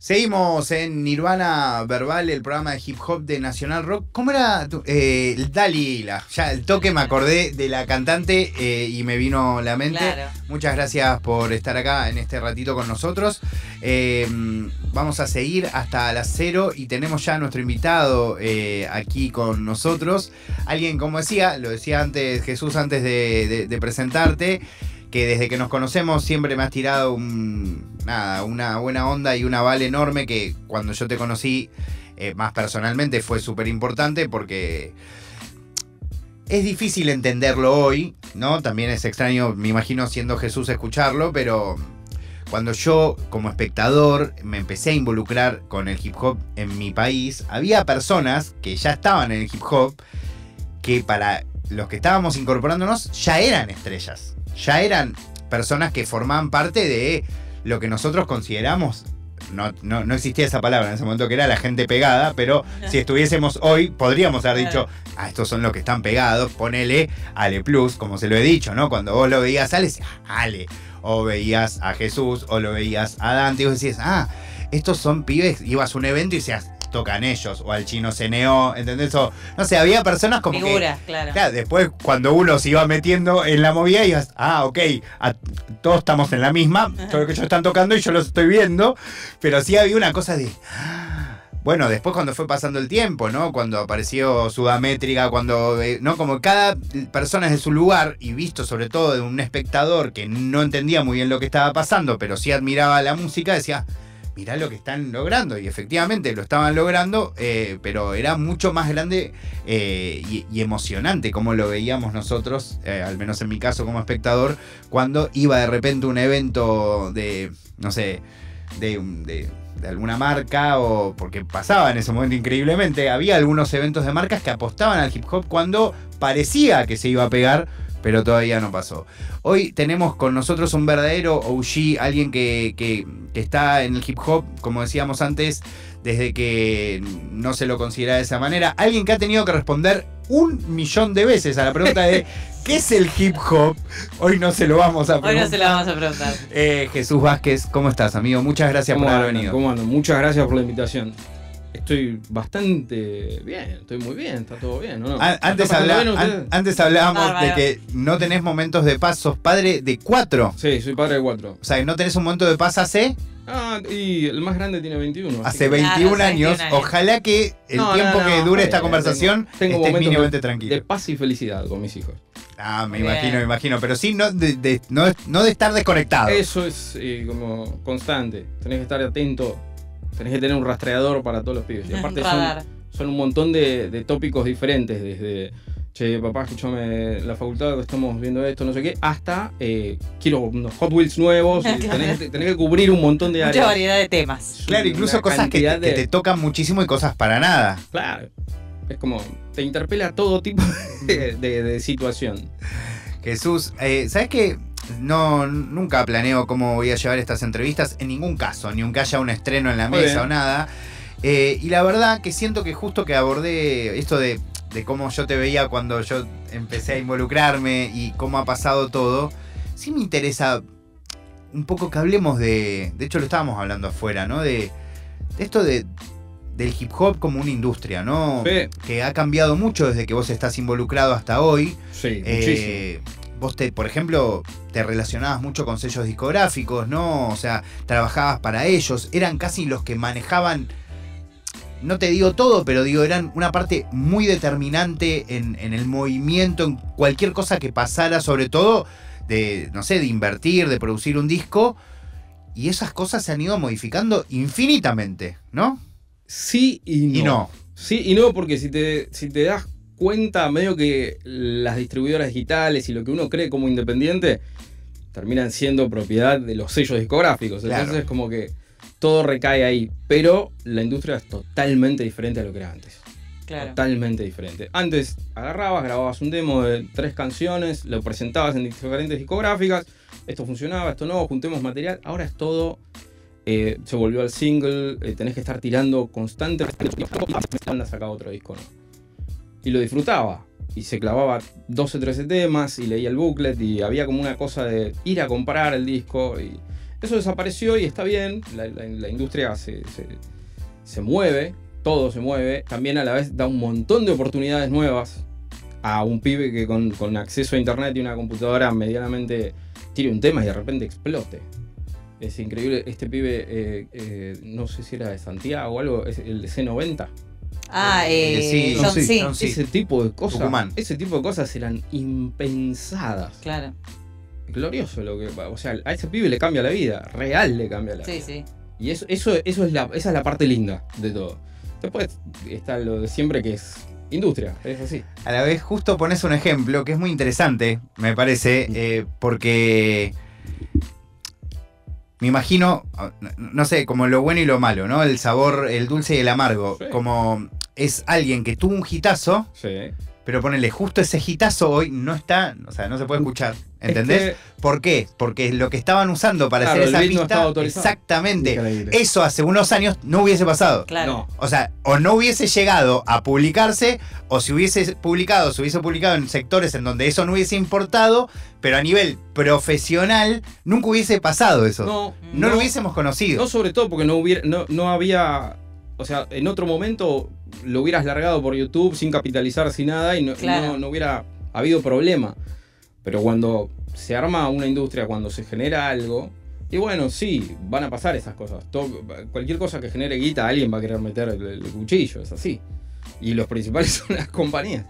Seguimos en Nirvana Verbal, el programa de hip hop de Nacional Rock. ¿Cómo era tu- eh, Dalila? Ya el toque me acordé de la cantante eh, y me vino la mente. Claro. Muchas gracias por estar acá en este ratito con nosotros. Eh, vamos a seguir hasta las cero y tenemos ya a nuestro invitado eh, aquí con nosotros. Alguien, como decía, lo decía antes Jesús antes de, de- de presentarte, que desde que nos conocemos siempre me has tirado un, nada, una buena onda y una aval enorme que cuando yo te conocí eh, más personalmente fue súper importante porque es difícil entenderlo hoy, ¿no? También es extraño, me imagino siendo Jesús escucharlo, pero cuando yo como espectador me empecé a involucrar con el hip hop en mi país, había personas que ya estaban en el hip hop que para los que estábamos incorporándonos ya eran estrellas, ya eran personas que formaban parte de lo que nosotros consideramos no, no, no existía esa palabra en ese momento que era la gente pegada, pero si estuviésemos hoy, podríamos haber dicho, ah, estos son los que están pegados, ponele Ale Plus, como se lo he dicho, ¿no? Cuando vos lo veías a Ale, decías, Ale, o veías a Jesús, o lo veías a Dante, y vos decías, ah, estos son pibes, ibas a un evento y decías, tocan ellos, o al chino CNO, ¿entendés? O, no sé, había personas como que... Figuras, claro. Claro, después cuando uno se iba metiendo en la movida, ibas, ah, ok, a- todos estamos en la misma, todo lo que ellos están tocando y yo los estoy viendo, pero sí había una cosa de... ah, Bueno, después cuando fue pasando el tiempo, ¿no? Cuando apareció Sudamétrica, cuando, eh, ¿no? Como cada persona es de su lugar y visto sobre todo de un espectador que no entendía muy bien lo que estaba pasando, pero sí admiraba la música, decía, mirá lo que están logrando. Y efectivamente lo estaban logrando, eh, pero era mucho más grande eh, y, emocionante como lo veíamos nosotros, eh, al menos en mi caso como espectador, cuando iba de repente un evento de, no sé, de, de- de alguna marca o porque pasaba en ese momento increíblemente, había algunos eventos de marcas que apostaban al hip hop cuando parecía que se iba a pegar, pero todavía no pasó. Hoy tenemos con nosotros un verdadero OG, alguien que, que- que está en el hip hop, como decíamos antes, desde que no se lo considera de esa manera. Alguien que ha tenido que responder un millón de veces a la pregunta de ¿qué es el hip hop? Hoy no se lo vamos a Hoy preguntar. no se la vamos a preguntar. Eh, Jesús Vázquez, ¿cómo estás, amigo? Muchas gracias por ¿Cómo haber venido. Muchas gracias por la invitación. Estoy bastante bien, estoy muy bien, está todo bien, ¿no? An- ¿Está Antes, pasando habla- bien ustedes? an- antes hablábamos de que no tenés momentos de paz, sos padre de cuatro. Sí, soy padre de cuatro. O sea, que no tenés un momento de paz hace, Ah, y el más grande tiene 21. así hace que 21 Claro, hace años. 21 años. Ojalá que el No, tiempo no, que dure esta conversación tengo- tengo estés mínimamente tranquilo. De paz y felicidad con mis hijos. Ah, me bien. imagino, me imagino. Pero sí, no de, de- no, no de estar desconectado. Eso es eh, como constante. Tenés que estar atento. Tenés que tener un rastreador para todos los pibes. Y aparte son, un montón de, de tópicos diferentes, desde, che, papá, escuchame la facultad, estamos viendo esto, no sé qué, hasta eh, quiero unos Hot Wheels nuevos. y tenés, tenés que cubrir un montón de Mucha áreas. variedad de temas. Claro, incluso cosas que te, que tocan muchísimo y cosas para nada. Claro. Es como, te interpela todo tipo de, de- de situación. Jesús, eh, ¿sabes qué? No, nunca planeo cómo voy a llevar estas entrevistas en ningún caso, ni aunque haya un estreno en la Muy mesa bien. o nada. Eh, y la verdad que siento que justo que abordé esto de, de cómo yo te veía cuando yo empecé a involucrarme y cómo ha pasado todo, sí me interesa un poco que hablemos de, de hecho lo estábamos hablando afuera, ¿no? De, de esto de, del hip hop como una industria, ¿no? Sí. Que ha cambiado mucho desde que vos estás involucrado hasta hoy. Sí, Eh, vos, te, por ejemplo, te relacionabas mucho con sellos discográficos, ¿no? O sea, trabajabas para ellos, eran casi los que manejaban, no te digo todo, pero digo, eran una parte muy determinante en, en el movimiento, en cualquier cosa que pasara, sobre todo de, no sé, de invertir, de producir un disco. Y esas cosas se han ido modificando infinitamente, ¿no? Sí y no. Y no. Sí y no, porque si te, si te das cuenta, medio que las distribuidoras digitales y lo que uno cree como independiente terminan siendo propiedad de los sellos discográficos. Claro. Entonces, como que todo recae ahí. Pero la industria es totalmente diferente a lo que era antes. Claro. Totalmente diferente. Antes agarrabas, grababas un demo de tres canciones, lo presentabas en diferentes discográficas. Esto funcionaba, esto no, juntemos material. Ahora es todo. eh, se volvió al single, eh, tenés que estar tirando constantemente. Otro disco, ¿no? Y lo disfrutaba. Y se clavaba 12, 13 temas y leía el booklet y había como una cosa de ir a comprar el disco y, Eso desapareció y está bien, la, industria se, se- mueve, todo se mueve, también a la vez da un montón de oportunidades nuevas a un pibe que con, con acceso a internet y una computadora medianamente tire un tema y de repente explote. Es increíble, este pibe, eh, eh, no sé si era de Santiago o algo, es el de C90. Ah, Eh, eh, sí, John sí, C. John C. Ese tipo de cosas, Tucumán. ese tipo de cosas eran impensadas. Claro, Glorioso lo que, o sea, a ese pibe le cambia la vida, real le cambia la sí, vida. sí. Y eso, eso, eso es la, esa es la parte linda de todo. Después está lo de siempre que es industria, es así. A la vez, justo pones un ejemplo que es muy interesante, me parece, eh, porque me imagino, no- no sé, como lo bueno y lo malo, ¿no? El sabor, el dulce y el amargo. Sí. Como es alguien que tuvo un hitazo, Sí. pero ponele justo ese hitazo hoy no está, o sea, no se puede escuchar. ¿Entendés? Es que- ¿Por qué? Porque lo que estaban usando para Claro, hacer esa no pista, exactamente. Increíble. Eso hace unos años no hubiese pasado. Claro. No. O sea, o no hubiese llegado a publicarse, o si hubiese publicado, se hubiese publicado en sectores en donde eso no hubiese importado, pero a nivel profesional nunca hubiese pasado eso. No, No, lo hubiésemos conocido. No, sobre todo porque no hubiera, no, no había. O sea, en otro momento lo hubieras largado por YouTube sin capitalizar, sin nada, y no, Claro. no, no hubiera habido problema. Pero cuando se arma una industria, cuando se genera algo, y bueno, sí, van a pasar esas cosas. Todo- cualquier cosa que genere guita, alguien va a querer meter el, el cuchillo, es así. Y los principales son las compañías.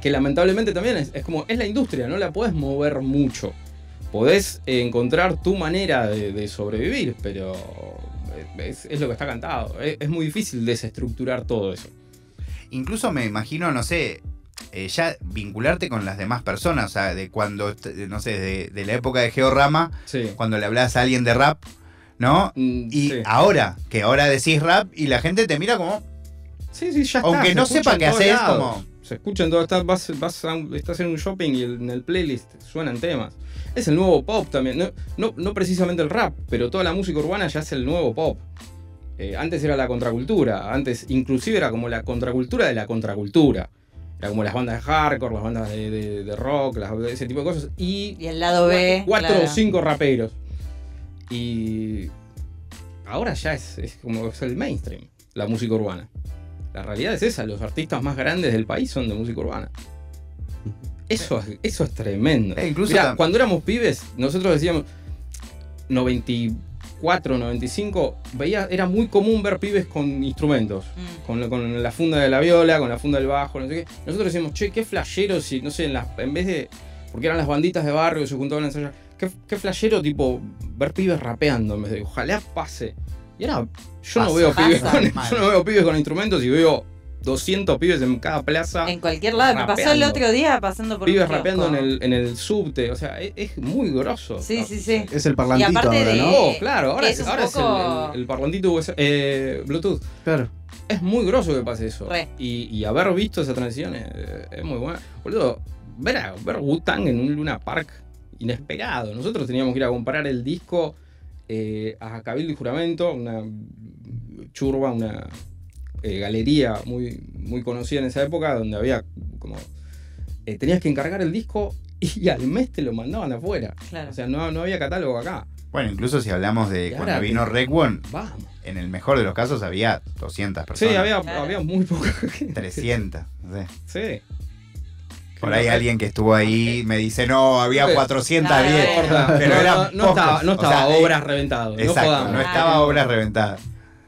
Que lamentablemente también es, es como, es la industria, no la puedes mover mucho. Podés encontrar tu manera de, de sobrevivir, pero es, es lo que está cantado. Es, es muy difícil desestructurar todo eso. Incluso me imagino, no sé, eh, ya vincularte con las demás personas, o sea, de cuando, no sé, de, de la época de Georama, Sí. cuando le hablabas a alguien de rap, ¿no? Mm, Y sí. ahora, que ahora decís rap y la gente te mira como, Sí, sí, ya está. aunque no sepa qué haces, como... Se escucha en todo. Estás, vas, vas a un- estás en un shopping y en el playlist suenan temas. Es el nuevo pop también. No, no, no precisamente el rap, pero toda la música urbana ya es el nuevo pop. Eh, antes era la contracultura. Antes, inclusive, era como la contracultura de la contracultura. Era como las bandas de hardcore, las bandas de, de- de rock, las- ese tipo de cosas. Y Y el lado B. cuatro claro. o cinco raperos. Y ahora ya es, es como es el mainstream, la música urbana. La realidad es esa, los artistas más grandes del país son de música urbana. Eso, es- eso es tremendo. Eh, incluso Mirá, cuando éramos pibes, nosotros decíamos 94, 95, veía, era muy común ver pibes con instrumentos. Mm. Con, con la funda de la viola, con la funda del bajo, no sé qué. Nosotros decíamos, che, qué flashero si, no sé, en, las, en vez de. Porque eran las banditas de barrio que se juntaban a ensayar. Qué, qué flashero, tipo, ver pibes rapeando en vez de. Ojalá pase. Y ahora, yo no Pasa, veo pibes con, yo no veo pibes con instrumentos y veo 200 pibes en cada plaza. En cualquier lado. Me pasó el otro día pasando por Pibes un rapeando en el, en el subte. O sea, es, es muy grosso. Sí, sí, sí. Es el parlantito Y aparte ahora, de- ¿no? Oh, claro, ahora, es, ahora poco- es el, el- el parlantito USB, eh, Bluetooth. Claro. Es muy groso que pase eso. Y, y haber visto esa transición es, es muy bueno. Boludo, ver a ver Wu-Tang en un Luna Park inesperado. Nosotros teníamos que ir a comprar el disco eh, a Cabildo y Juramento, una churba, una eh, galería muy, muy conocida en esa época, donde había como. eh, tenías que encargar el disco y al mes te lo mandaban afuera. Claro. O sea, no, no había catálogo acá. Bueno, incluso si hablamos de Y cuando ahora vino Rec One, Vamos. en el mejor de los casos había 200 personas. Sí, había, Claro. había muy poca gente. 300, no sé. Sí. Por ahí alguien que estuvo ahí me dice, no, había Sí. 410. No, No importa, Pero no, estaba, no O estaba sea, obras reventado. no Exacto, no estaba obra reventada.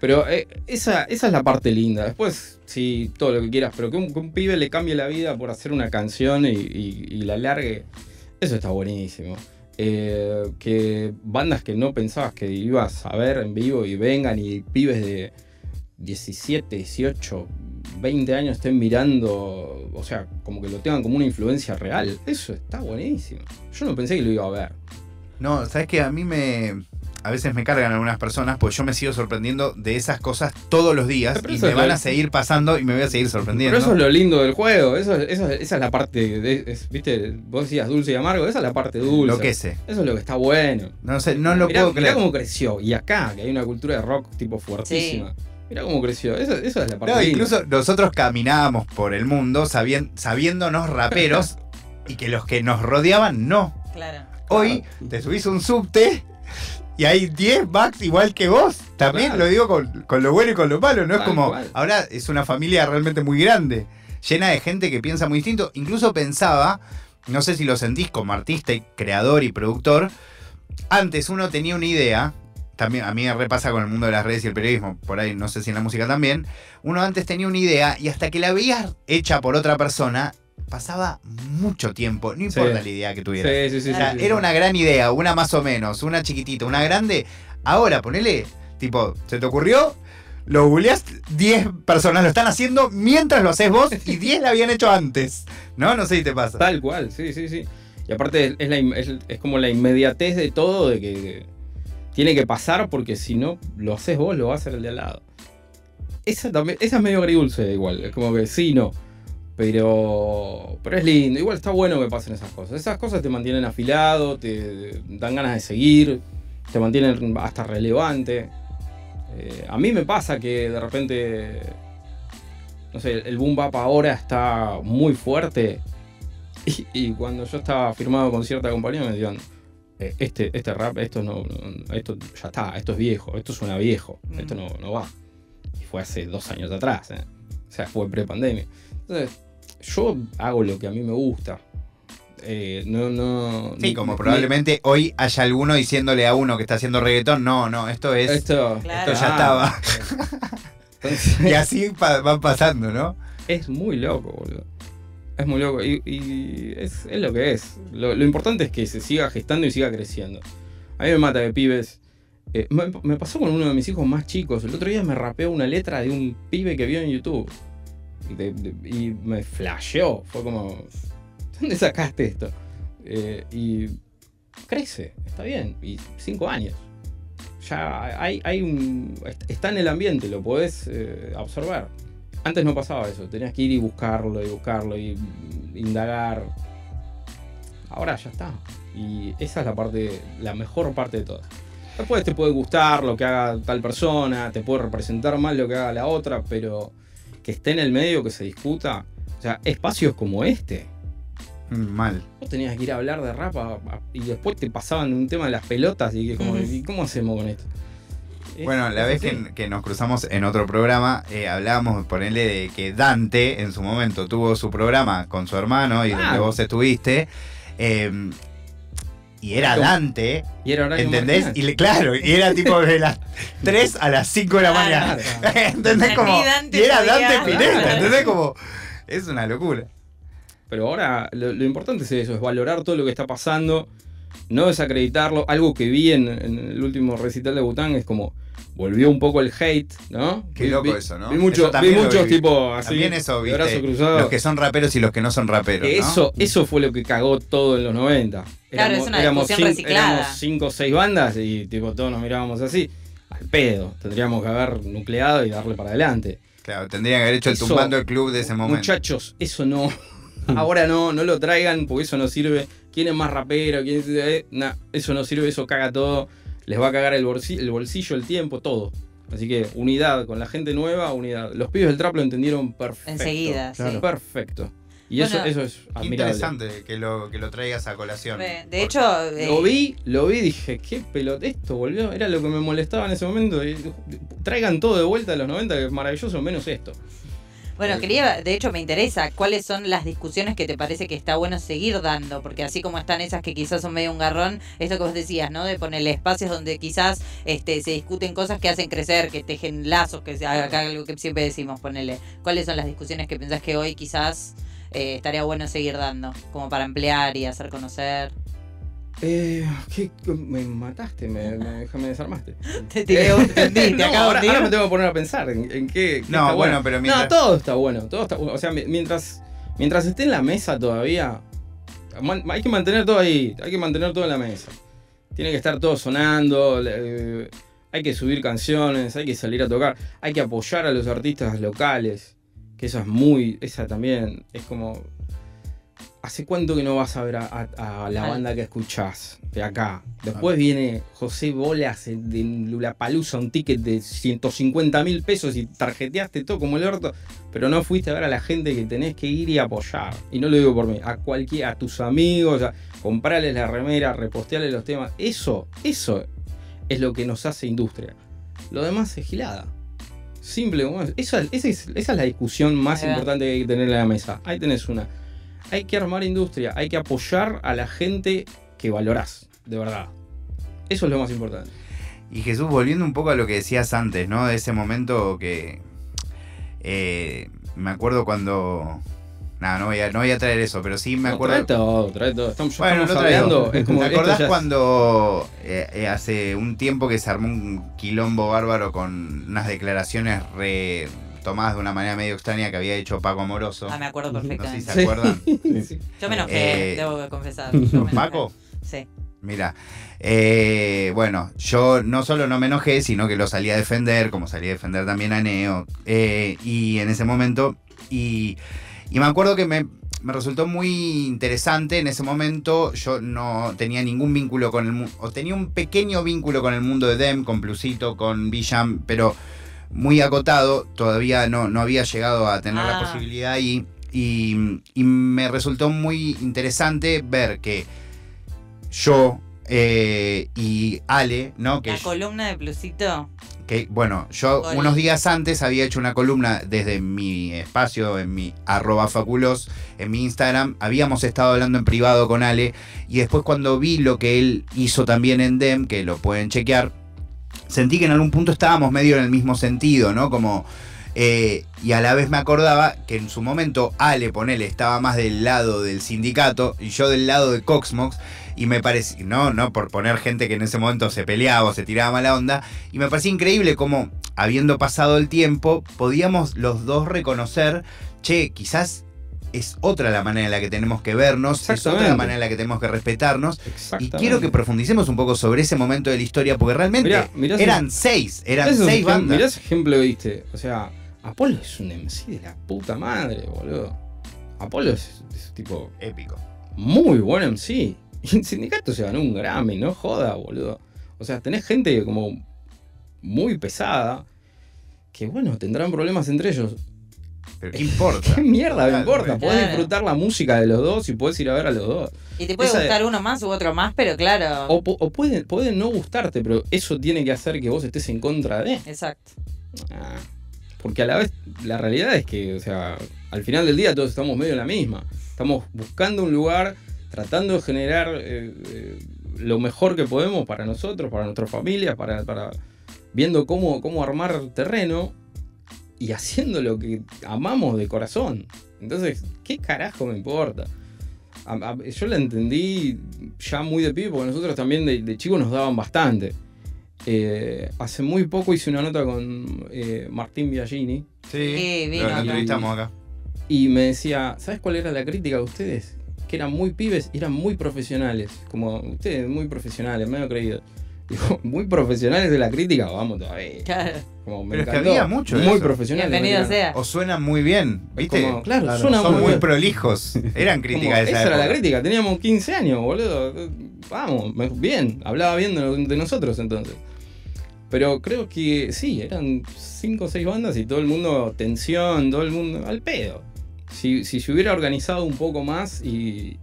Pero eh, esa, esa es la parte linda. Después, sí, todo lo que quieras, pero que un, pibe le cambie la vida por hacer una canción y la largue, eso está buenísimo. Eh, que bandas que no pensabas que ibas a ver en vivo y vengan y pibes de 17, 18, 20 años estén mirando, o sea, como que lo tengan como una influencia real. Eso está buenísimo. Yo no pensé que lo iba a ver. No, sabes que a mí me. A veces me cargan algunas personas, pues yo me sigo sorprendiendo de esas cosas todos los días y me van lo- a seguir pasando y me voy a seguir sorprendiendo. Pero eso es lo lindo del juego, eso, eso- esa es la parte, de, es- viste, vos decías dulce y amargo, esa es la parte dulce. Lo que sé. Eso es lo que está bueno. No sé, no lo mirá, puedo mirá creer. cómo creció. Y acá, que hay una cultura de rock tipo fuertísima. Mirá cómo creció. Eso, eso es la parte No, linda. incluso nosotros caminábamos por el mundo sabien- sabiéndonos raperos y que los que nos rodeaban no. Claro. Hoy te subís un subte y hay 10 Max igual que vos. También Claro. lo digo con, con lo bueno y con lo malo, no es como. cual. Ahora es una familia realmente muy grande, llena de gente que piensa muy distinto. Incluso pensaba, no sé si lo sentís como artista y creador y productor, antes uno tenía una idea. También a mí me repasa con el mundo de las redes y el periodismo, por ahí no sé si en la música también. Uno antes tenía una idea y hasta que la veías hecha por otra persona, pasaba mucho tiempo, no importa la idea que tuvieras. Sí, sí, sí. O sea, era una gran idea, una más o menos, una chiquitita, una grande. Ahora, ponele, tipo, ¿se te ocurrió? Lo googleás, 10 personas lo están haciendo mientras lo haces vos y 10 la habían hecho antes. ¿No? No sé si te pasa. Tal cual, sí, sí, sí. Y aparte es, la in- es, es como la inmediatez de todo, de que tiene que pasar porque si no lo haces vos, lo va a hacer el de al lado. Esa, también, esa es medio agridulce igual, es como que sí, no. Pero, pero es lindo, igual está bueno que pasen esas cosas. Esas cosas te mantienen afilado, te dan ganas de seguir, te mantienen hasta relevante. Eh, a mí me pasa que de repente, no sé, el boom bap ahora está muy fuerte y, y cuando yo estaba firmado con cierta compañía me decían, "Eh, este, este rap, esto no, no- esto ya está, esto es viejo, esto suena viejo, Mm. esto no, no va. Y fue hace dos años atrás, ¿eh? o sea, fue pre-pandemia. Entonces, yo hago lo que a mí me gusta. Eh, no, no. Sí, ni- como ni- probablemente hoy haya alguno diciéndole a uno que está haciendo reggaetón, no, no, esto es... Esto, Claro. Esto ya Ah, Entonces, Y así pa- van pasando, ¿no? Es muy loco, boludo. Es muy loco. Y, y es, es lo que es. Lo, lo importante es que se siga gestando y siga creciendo. A mí me mata de pibes. Eh, me, me pasó con uno de mis hijos más chicos. El otro día me rapeó una letra de un pibe que vio en YouTube. Y, me flasheó. Fue como. ¿Dónde sacaste esto? Eh, y crece, está bien. Y cinco años. Ya hay, hay un. Está en el ambiente, lo podés eh, absorber. Antes no pasaba eso, tenías que ir y buscarlo y buscarlo y indagar. Ahora ya está. Y esa es la parte, la mejor parte de todo. Después te puede gustar lo que haga tal persona, te puede representar mal lo que haga la otra, pero que esté en el medio, que se discuta. O sea, espacios como este. Mm, Mal. Vos tenías que ir a hablar de rap a- a- y después te pasaban un tema de las pelotas y que como. ¿y cómo hacemos con esto? Es- Bueno, la vez que, que nos cruzamos en otro programa, eh, hablábamos, ponerle de que Dante en su momento tuvo su programa con su hermano y donde Claro. vos estuviste. eh, y era Como- Dante, Y era horario ¿entendés? marginal. Y le- claro, y era tipo de las 3 a las 5 de la mañana. Claro. ¿Entendés? Como, y era podía- Dante Claro. ¿entendés? Como, es una locura. Pero ahora lo, lo importante es eso, es valorar todo lo que está pasando, no desacreditarlo. Algo que vi en, en el último recital de Bután es como volvió un poco el hate, ¿no? Qué Vi- loco vi- eso, ¿no? Vi, mucho- vi muchos tipo así, También eso, viste, cruzado. Los que son raperos y los que no son raperos. ¿no? Eso, eso fue lo que cagó todo en los 90. Claro, es una discusión cin- reciclada. éramos cinco o seis bandas y tipo todos nos mirábamos así. Al pedo. Tendríamos que haber nucleado y darle para adelante. Claro, tendrían que haber hecho el Eso- tumbando el club de ese momento. Muchachos, eso no. Ahora no, no lo traigan porque eso no sirve. ¿Quién es más rapero? ¿Quién es- eh, nah, eso no sirve, eso caga todo. Les va a cagar el bolsillo, el bolsillo, el tiempo, todo. Así que unidad, con la gente nueva, unidad. Los pibes del trap lo entendieron perfecto. Enseguida, sí. Perfecto. Y Bueno, eso, eso es admirable. interesante que lo, que lo traigas a colación. De hecho, eh, Lo vi, lo vi y dije, qué pelota, esto volvió. Era lo que me molestaba en ese momento. traigan todo de vuelta de los 90, que es maravilloso, menos esto. Bueno, quería, de hecho me interesa, ¿cuáles son las discusiones que te parece que está bueno seguir dando? Porque así como están esas que quizás son medio un garrón, esto que vos decías, ¿no? De ponerle espacios donde quizás este, se discuten cosas que hacen crecer, que tejen lazos, que acá algo que siempre decimos, ponerle. ¿Cuáles son las discusiones que pensás que hoy quizás eh, estaría bueno seguir dando? Como para emplear y hacer conocer. Eh, ¿qué- qué- me mataste, me, me, me desarmaste. Te tiré un te No, acabo ahora, de ahora me tengo que poner a pensar en, en qué, qué No, está bueno, pero mientras- No, todo está bueno, todo está bueno. O sea, mi- mientras, mientras esté en la mesa todavía, man- hay que mantener todo ahí, hay que mantener todo en la mesa. Tiene que estar todo sonando, eh, hay que subir canciones, hay que salir a tocar, hay que apoyar a los artistas locales, que eso es muy, esa también es como... ¿Hace cuánto que no vas a ver a, a- a la banda que escuchás de acá? Después viene José Bolas de Lulapalooza, un ticket de 150 mil pesos y tarjeteaste todo como el orto, pero no fuiste a ver a la gente que tenés que ir y apoyar. Y no lo digo por mí, a cualquiera, a tus amigos, a comprarles la remera, repostearles los temas. Eso, eso es lo que nos hace industria. Lo demás es gilada. Simple. Esa, esa es, esa es la discusión más importante que hay que tener en la mesa. Ahí tenés una. Hay que armar industria, hay que apoyar a la gente que valorás, de verdad. Eso es lo más importante. Y Jesús, volviendo un poco a lo que decías antes, ¿no? De ese momento que. eh, me acuerdo cuando. No, no voy, a, no voy a traer eso, pero sí me No, acuerdo. trae todo, trae todo. Estamos, Bueno, estamos lo traigo. hablando. Es como, ¿Te acordás es- cuando eh, eh, hace un tiempo que se armó un quilombo bárbaro con unas declaraciones re tomadas de una manera medio extraña que había hecho Paco Amoroso? Ah, me acuerdo No sé si perfectamente. se acuerdan. Sí, sí. Yo me enojé, Eh, tengo que confesar. Yo me enojé. ¿Paco? Sí. Mira, eh, bueno, yo no solo no me enojé, sino que lo salí a defender, como salí a defender también a Neo. eh, y en ese momento, y, y me acuerdo que me, me resultó muy interesante en ese momento. Yo no tenía ningún vínculo con el mundo, o tenía un pequeño vínculo con el mundo de Dem, con Plusito, con Villam, pero muy acotado. Todavía no, no había llegado a tener la Ah. posibilidad y, y, y me resultó muy interesante ver que yo eh, y Ale, ¿no? Que La columna de Plusito. que bueno, yo unos días antes había hecho una columna desde mi espacio, en mi arroba faculos, en mi Instagram, habíamos estado hablando en privado con Ale, y después cuando vi lo que él hizo también en DEM, que lo pueden chequear, sentí que en algún punto estábamos medio en el mismo sentido, ¿no? Como... eh, y a la vez me acordaba que en su momento Ale, ponele, estaba más del lado del sindicato y yo del lado de Coxmox. Y me parecía, no, no por poner gente que en ese momento se peleaba o se tiraba mala onda. Y me parecía increíble cómo, habiendo pasado el tiempo, podíamos los dos reconocer, che, quizás es otra la manera en la que tenemos que vernos, es otra la manera en la que tenemos que respetarnos. Y quiero que profundicemos un poco sobre ese momento de la historia, porque realmente Mirá, mirá si- eran seis, eran Mirá seis bandas. Mirá ese ejemplo que viste. O sea, Apolo es un MC de la puta madre, boludo. Apolo es, es tipo Épico. muy buen MC. Y el sindicato se ganó un Grammy, no joda, boludo. O sea, tenés gente como muy pesada que, bueno, tendrán problemas entre ellos. Pero ¿qué importa? ¿Qué mierda me importa? Podés Claro. disfrutar la música de los dos y podés ir a ver a los dos. Y te puede Esa- gustar uno más u otro más, pero claro. O, o puede, puede no gustarte, pero eso tiene que hacer que vos estés en contra de. Exacto. Ah, porque a la vez, la realidad es que, o sea, al final del día todos estamos medio en la misma. Estamos buscando un lugar, tratando de generar eh, eh, lo mejor que podemos para nosotros, para nuestras familias, para, para viendo cómo, cómo armar terreno y haciendo lo que amamos de corazón. Entonces, ¿qué carajo me importa? A- a- yo la entendí ya muy de pibe, porque nosotros también de, de chicos nos daban bastante. Eh, hace muy poco hice una nota con eh, Martín Biagini Sí, vino lo, lo acá. entrevistamos acá. y me decía, ¿sabes cuál era la crítica de ustedes? Que eran muy pibes y eran muy profesionales. Como ustedes, muy profesionales, medio creído. Digo, muy profesionales de la crítica, vamos todavía. Claro. Como me Pero es que encantó. había mucho Muy eso. profesionales. Bienvenido sea. O suenan muy bien, ¿viste? Como, claro, Claro, suena Son muy bien. prolijos. Eran Como, críticas de esa, esa era la crítica, teníamos 15 años, boludo. Vamos, bien, hablaba bien de, de nosotros entonces. Pero creo que sí, eran 5 o 6 bandas y todo el mundo, tensión, todo el mundo, al pedo. Si, si se hubiera organizado un poco más y,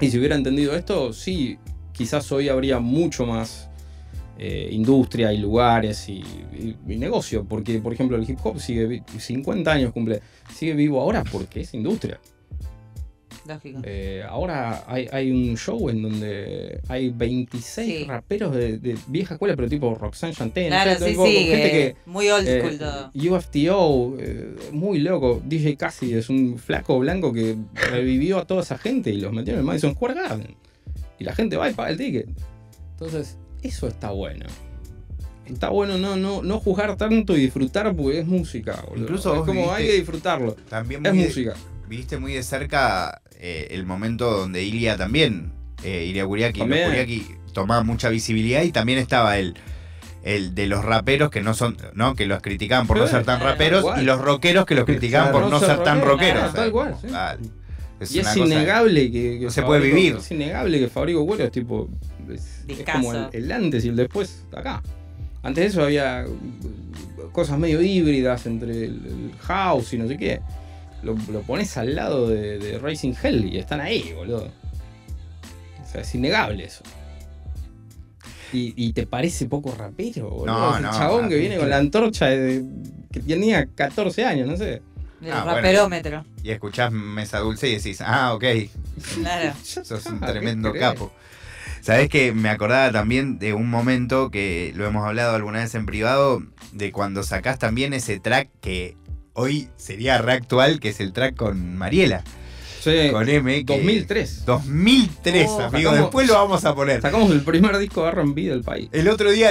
y si hubiera entendido esto, sí, quizás hoy habría mucho más eh, industria y lugares y, y- y negocio. Porque, por ejemplo, el hip hop sigue vi- 50 años cumple, sigue vivo ahora porque es industria. Lógico. Eh, ahora hay, hay un show en donde hay 26 Sí. raperos de, de vieja escuela, pero tipo Roxanne Chanté, Claro, no sé, sí, tipo, sí. gente que eh, muy old school todo. UFTO, muy loco. DJ Cassie es un flaco blanco que revivió a toda esa gente y los metió en el Madison Square Garden. Y la gente va y paga el ticket. Entonces, eso está bueno. Está bueno no, no, no juzgar tanto y disfrutar porque es música. boludo. Incluso es como viviste- hay que disfrutarlo. También Es de- música. viste muy de cerca eh, el momento donde Ilia también, eh, Ilia Kuriaki, tomaba mucha visibilidad y también estaba el, el de los raperos que no son, ¿no? Que los criticaban por no ser tan claro, raperos y los rockeros que los criticaban por no ser tan rockero, rockeros. claro, o sea, tal cual, sí. Es y es innegable que, se puede vivir. Es innegable que Fabrico Cuero es tipo. Es, como el, el antes y el después acá. Antes de eso había uh, cosas medio híbridas entre el, el house y no sé qué. Lo, lo pones al lado de, de Racing Hell y están ahí, boludo. O sea, es innegable eso. Y, y te parece poco rapero, boludo. No, Ese no, chabón no. que viene con la antorcha de, que tenía 14 años, no sé. Del Ah, bueno. raperómetro. Y escuchás Mesa Dulce y decís, ah, ok, Claro. Sos un está, ¿qué tremendo capo. Sabés que me acordaba también de un momento que lo hemos hablado alguna vez en privado, de cuando sacás también ese track que hoy sería re actual, que es el track con Mariela, Sí, con M. que- 2003. 2003, Oh, amigo. sacamos- Después lo vamos a poner. Sacamos el primer disco de R&B del país. El otro día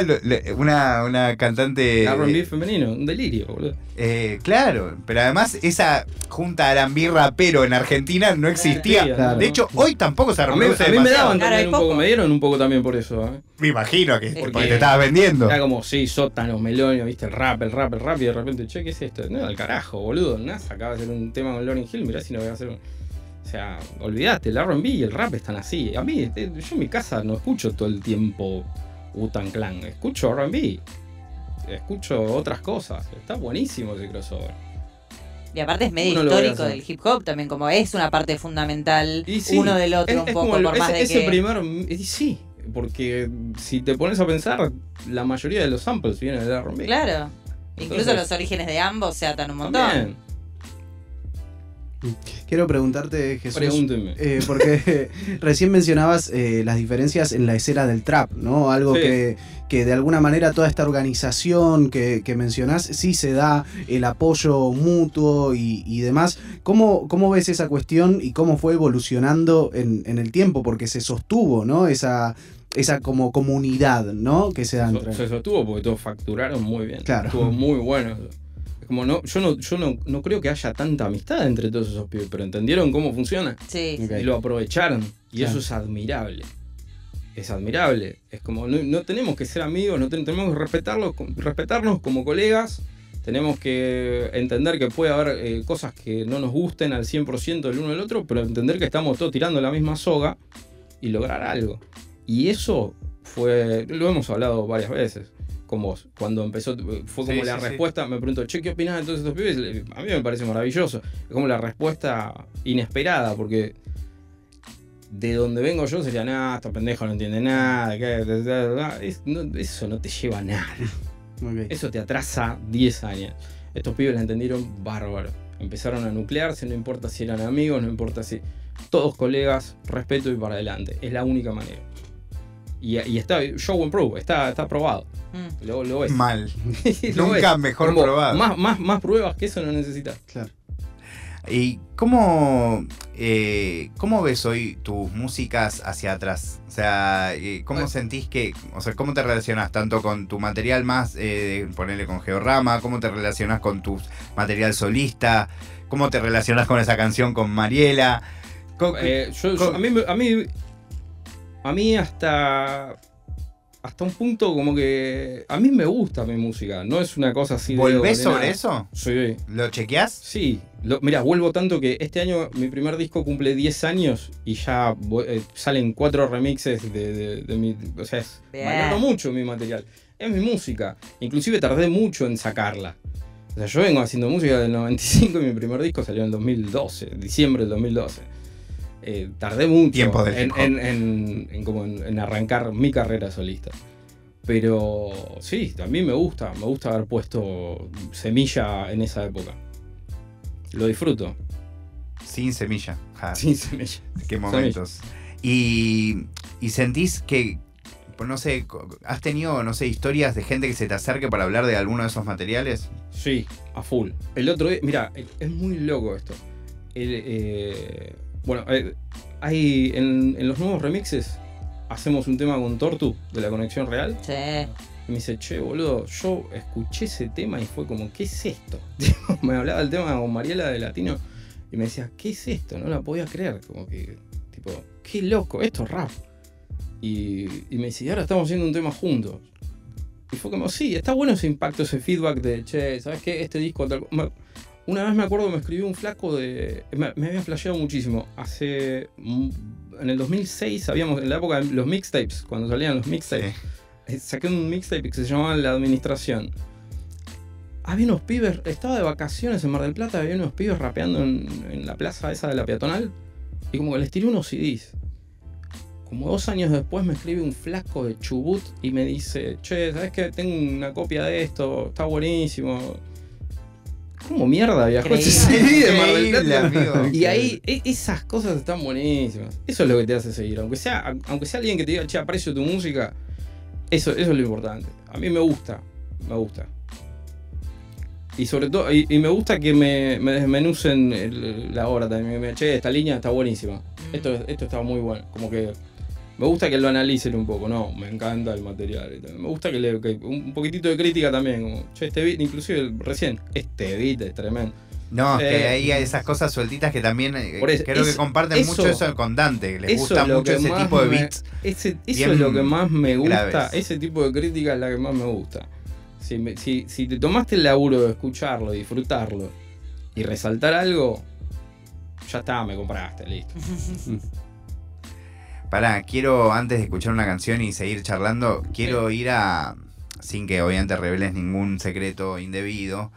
una, una cantante... R&B femenino, un delirio, boludo. eh, claro, pero además esa junta R&B rapero en Argentina no existía. Claro. De hecho, hoy tampoco se A mí, a mí me daban también un poco, me dieron un poco también por eso. ¿eh? Me imagino que Porque- porque te estabas vendiendo. Era como, sí, sótanos, melonio, viste, el rap, el rap, el rap, y de repente, che, ¿qué es esto? No, al carajo, boludo. NASA acaba de hacer un tema con Lauryn Hill, mirá si no voy a hacer un. O sea, olvidate, el RB y el rap están así. A mí, eh, yo en mi casa no escucho todo el tiempo Wu-Tang Clan, escucho RB, escucho otras cosas. Está buenísimo ese crossover. Y aparte es medio Uno histórico del hip hop también, como es una parte fundamental Y sí, uno del otro Es- un es poco, como el- por más de ese que... primer. y sí, porque si te pones a pensar, la mayoría de los samples vienen del RB. Claro. Incluso los orígenes de ambos se atan un montón. También. Quiero preguntarte, Jesús. Pregúnteme. eh, porque recién mencionabas eh, las diferencias en la escena del trap, ¿no? Algo Sí. que, que de alguna manera toda esta organización que, que mencionás sí se da el apoyo mutuo y, y demás. ¿Cómo, ¿Cómo ves esa cuestión y cómo fue evolucionando en, en el tiempo? Porque se sostuvo, ¿no? Esa, esa como comunidad, ¿no? Que se da entre. se sostuvo porque todos facturaron muy bien. Claro. Estuvo muy bueno. Como no, yo no, yo no, no creo que haya tanta amistad entre todos esos pibes, pero entendieron cómo funciona Sí. Ok. y lo aprovecharon. Y Claro. eso es admirable. Es admirable. Es como, no, no tenemos que ser amigos, no ten- tenemos que respetarlos, co- respetarnos como colegas. Tenemos que entender que puede haber eh, cosas que no nos gusten al 100% del uno del otro, pero entender que estamos todos tirando la misma soga y lograr algo. Y eso fue, lo hemos hablado varias veces con vos, cuando empezó, fue como Sí, la sí, sí. respuesta, me pregunto, che, ¿qué opinás de todos estos pibes? A mí me parece maravilloso. Es como la respuesta inesperada, porque de donde vengo yo sería, nada, este pendejo no entiende nada, que- es- no- eso no te lleva a nada. Eso te atrasa 10 años. Estos pibes la entendieron bárbaro. Empezaron a nuclearse, no importa si eran amigos, no importa si. Todos colegas, respeto y para adelante. Es la única manera. Y, y está, show and prove, está, está probado. Mm. Lo, lo ves. Mal. Lo Nunca ves. mejor Como probado. Más, más, más pruebas que eso no necesitas. Claro. ¿Y cómo, eh, cómo ves hoy tus músicas hacia atrás? O sea, eh, ¿cómo Bueno. sentís que, o sea, cómo te relacionas tanto con tu material más, eh, ponerle con Georama, cómo te relacionas con tu material solista, cómo te relacionas con esa canción con Mariela? Eh, yo- yo- con- a, mí, me- a mí. A mí hasta. Hasta un punto como que. A mí me gusta mi música. No es una cosa así de. ¿Volvés de sobre eso? Sí. ¿Lo chequeás? Sí, lo- mira, vuelvo tanto que este año mi primer disco cumple 10 años y ya eh, salen cuatro remixes de, de- de mi... O sea, es, valoro mucho mi material. Es mi música. Inclusive tardé mucho en sacarla. O sea, yo vengo haciendo música del 95 y mi primer disco salió en el 2012, diciembre del 2012. Eh, tardé mucho Tiempo del en, hip hop. en- en- en como en- en arrancar mi carrera solista. Pero sí, a mí me gusta, me gusta haber puesto semilla en esa época. Lo disfruto. Sin semilla. Ja, Sin semilla. Qué momentos. Y, y sentís que, no sé, ¿has tenido, no sé, historias de gente que se te acerque para hablar de alguno de esos materiales? Sí, a full. El otro día, mira, es muy loco esto. El, eh, bueno, eh, hay en, en los nuevos remixes hacemos un tema con Tortu de la conexión real. Sí. Y me dice, che, boludo, yo escuché ese tema y fue como, ¿qué es esto? me hablaba del tema con Mariela de Latino y me decía, ¿qué es esto? No la podía creer. Como que, tipo, qué loco, esto es rap. Y, y me dice, y ahora estamos haciendo un tema juntos. Y fue como, sí, está bueno ese impacto, ese feedback de, che, ¿sabes qué? Este disco tal. Co-". Me- Una vez me acuerdo que me escribió un flaco de. Me, me había flasheado muchísimo. Hace. mm, En el 2006, habíamos, en la época de los mixtapes, cuando salían los mixtapes. Sí. Eh, saqué un mixtape que se llamaba La Administración. Había unos pibes, estaba de vacaciones en Mar del Plata, había unos pibes rapeando en, en la plaza esa de la peatonal y como que les tiré unos CDs. como dos años después me escribe un flasco de Chubut y me dice, che, ¿sabes qué? Tengo una copia de esto, está buenísimo. ¿Cómo mierda viajó ese. CD de Mar del Plata? amigo. Y ahí e- esas cosas están buenísimas. Eso es lo que te hace seguir. Aunque sea, aunque sea alguien que te diga, che, aprecio tu música, eso, eso es lo importante. A mí me gusta, me gusta. Y sobre todo, y, y me gusta que me, me desmenucen el- la obra también. Me, che, esta línea está buenísima. Esto, esto está muy bueno. Como que me gusta que lo analicen un poco, ¿no? Me encanta el material y tal. Me gusta que le que un poquitito de crítica también. Como, che, este beat, inclusive recién, este beat es tremendo. No, es que Eh, hay esas cosas sueltitas que también eh, Por eso, creo que comparten eso- mucho eso con Dante, que les gusta mucho ese tipo de me- beats. Ese, eso es lo que más me gusta. graves. Ese tipo de crítica es la que más me gusta. Si, me- si, si te tomaste el laburo de escucharlo, disfrutarlo y resaltar algo, ya está, me compraste, listo. Pará, quiero, antes de escuchar una canción y seguir charlando, quiero ir a, sin que obviamente reveles ningún secreto indebido,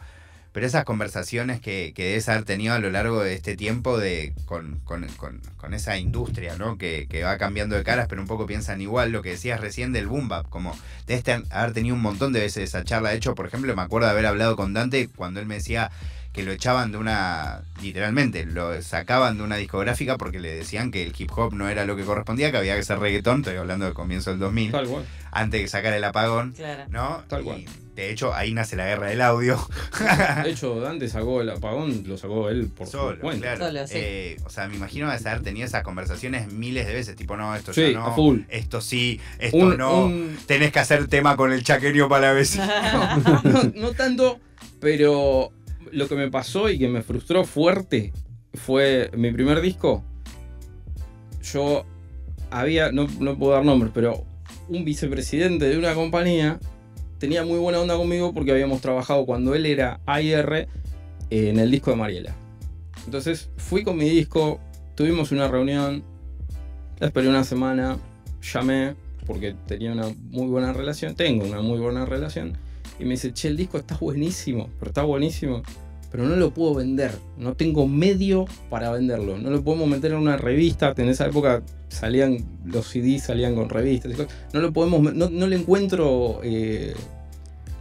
pero esas conversaciones que, que debes haber tenido a lo largo de este tiempo de, con, con- con- con esa industria, ¿no? Que, que va cambiando de caras, pero un poco piensan igual, lo que decías recién del boom bap, como debes haber tenido un montón de veces esa charla. De hecho, por ejemplo, me acuerdo de haber hablado con Dante cuando él me decía que lo echaban de una, literalmente, lo sacaban de una discográfica porque le decían que el hip hop no era lo que correspondía, que había que ser reggaetón, estoy hablando del comienzo del 2000, Tal cual. antes de sacar el apagón, Claro. ¿no? Tal Y, cual. de hecho, ahí nace la guerra del audio. De hecho, Dante sacó el apagón, lo sacó él por Solo, su cuenta. claro. Solo, sí. Eh, o sea, me imagino de haber tenido esas conversaciones miles de veces, tipo, no, esto Sí, ya no, a full. esto sí, esto Un- no, un- tenés que hacer tema con el chaqueño para la vez. no, no- no tanto, pero lo que me pasó y que me frustró fuerte fue mi primer disco. Yo había, no, no puedo dar nombres, pero un vicepresidente de una compañía tenía muy buena onda conmigo porque habíamos trabajado cuando él era AIR en el disco de Mariela. Entonces fui con mi disco, tuvimos una reunión, la esperé una semana, llamé porque tenía una muy buena relación, tengo una muy buena relación, y me dice, che, el disco está buenísimo, pero está buenísimo, pero no lo puedo vender, no tengo medio para venderlo, no lo podemos meter en una revista, en esa época salían los CDs, salían con revistas, no lo podemos, no, no le encuentro eh,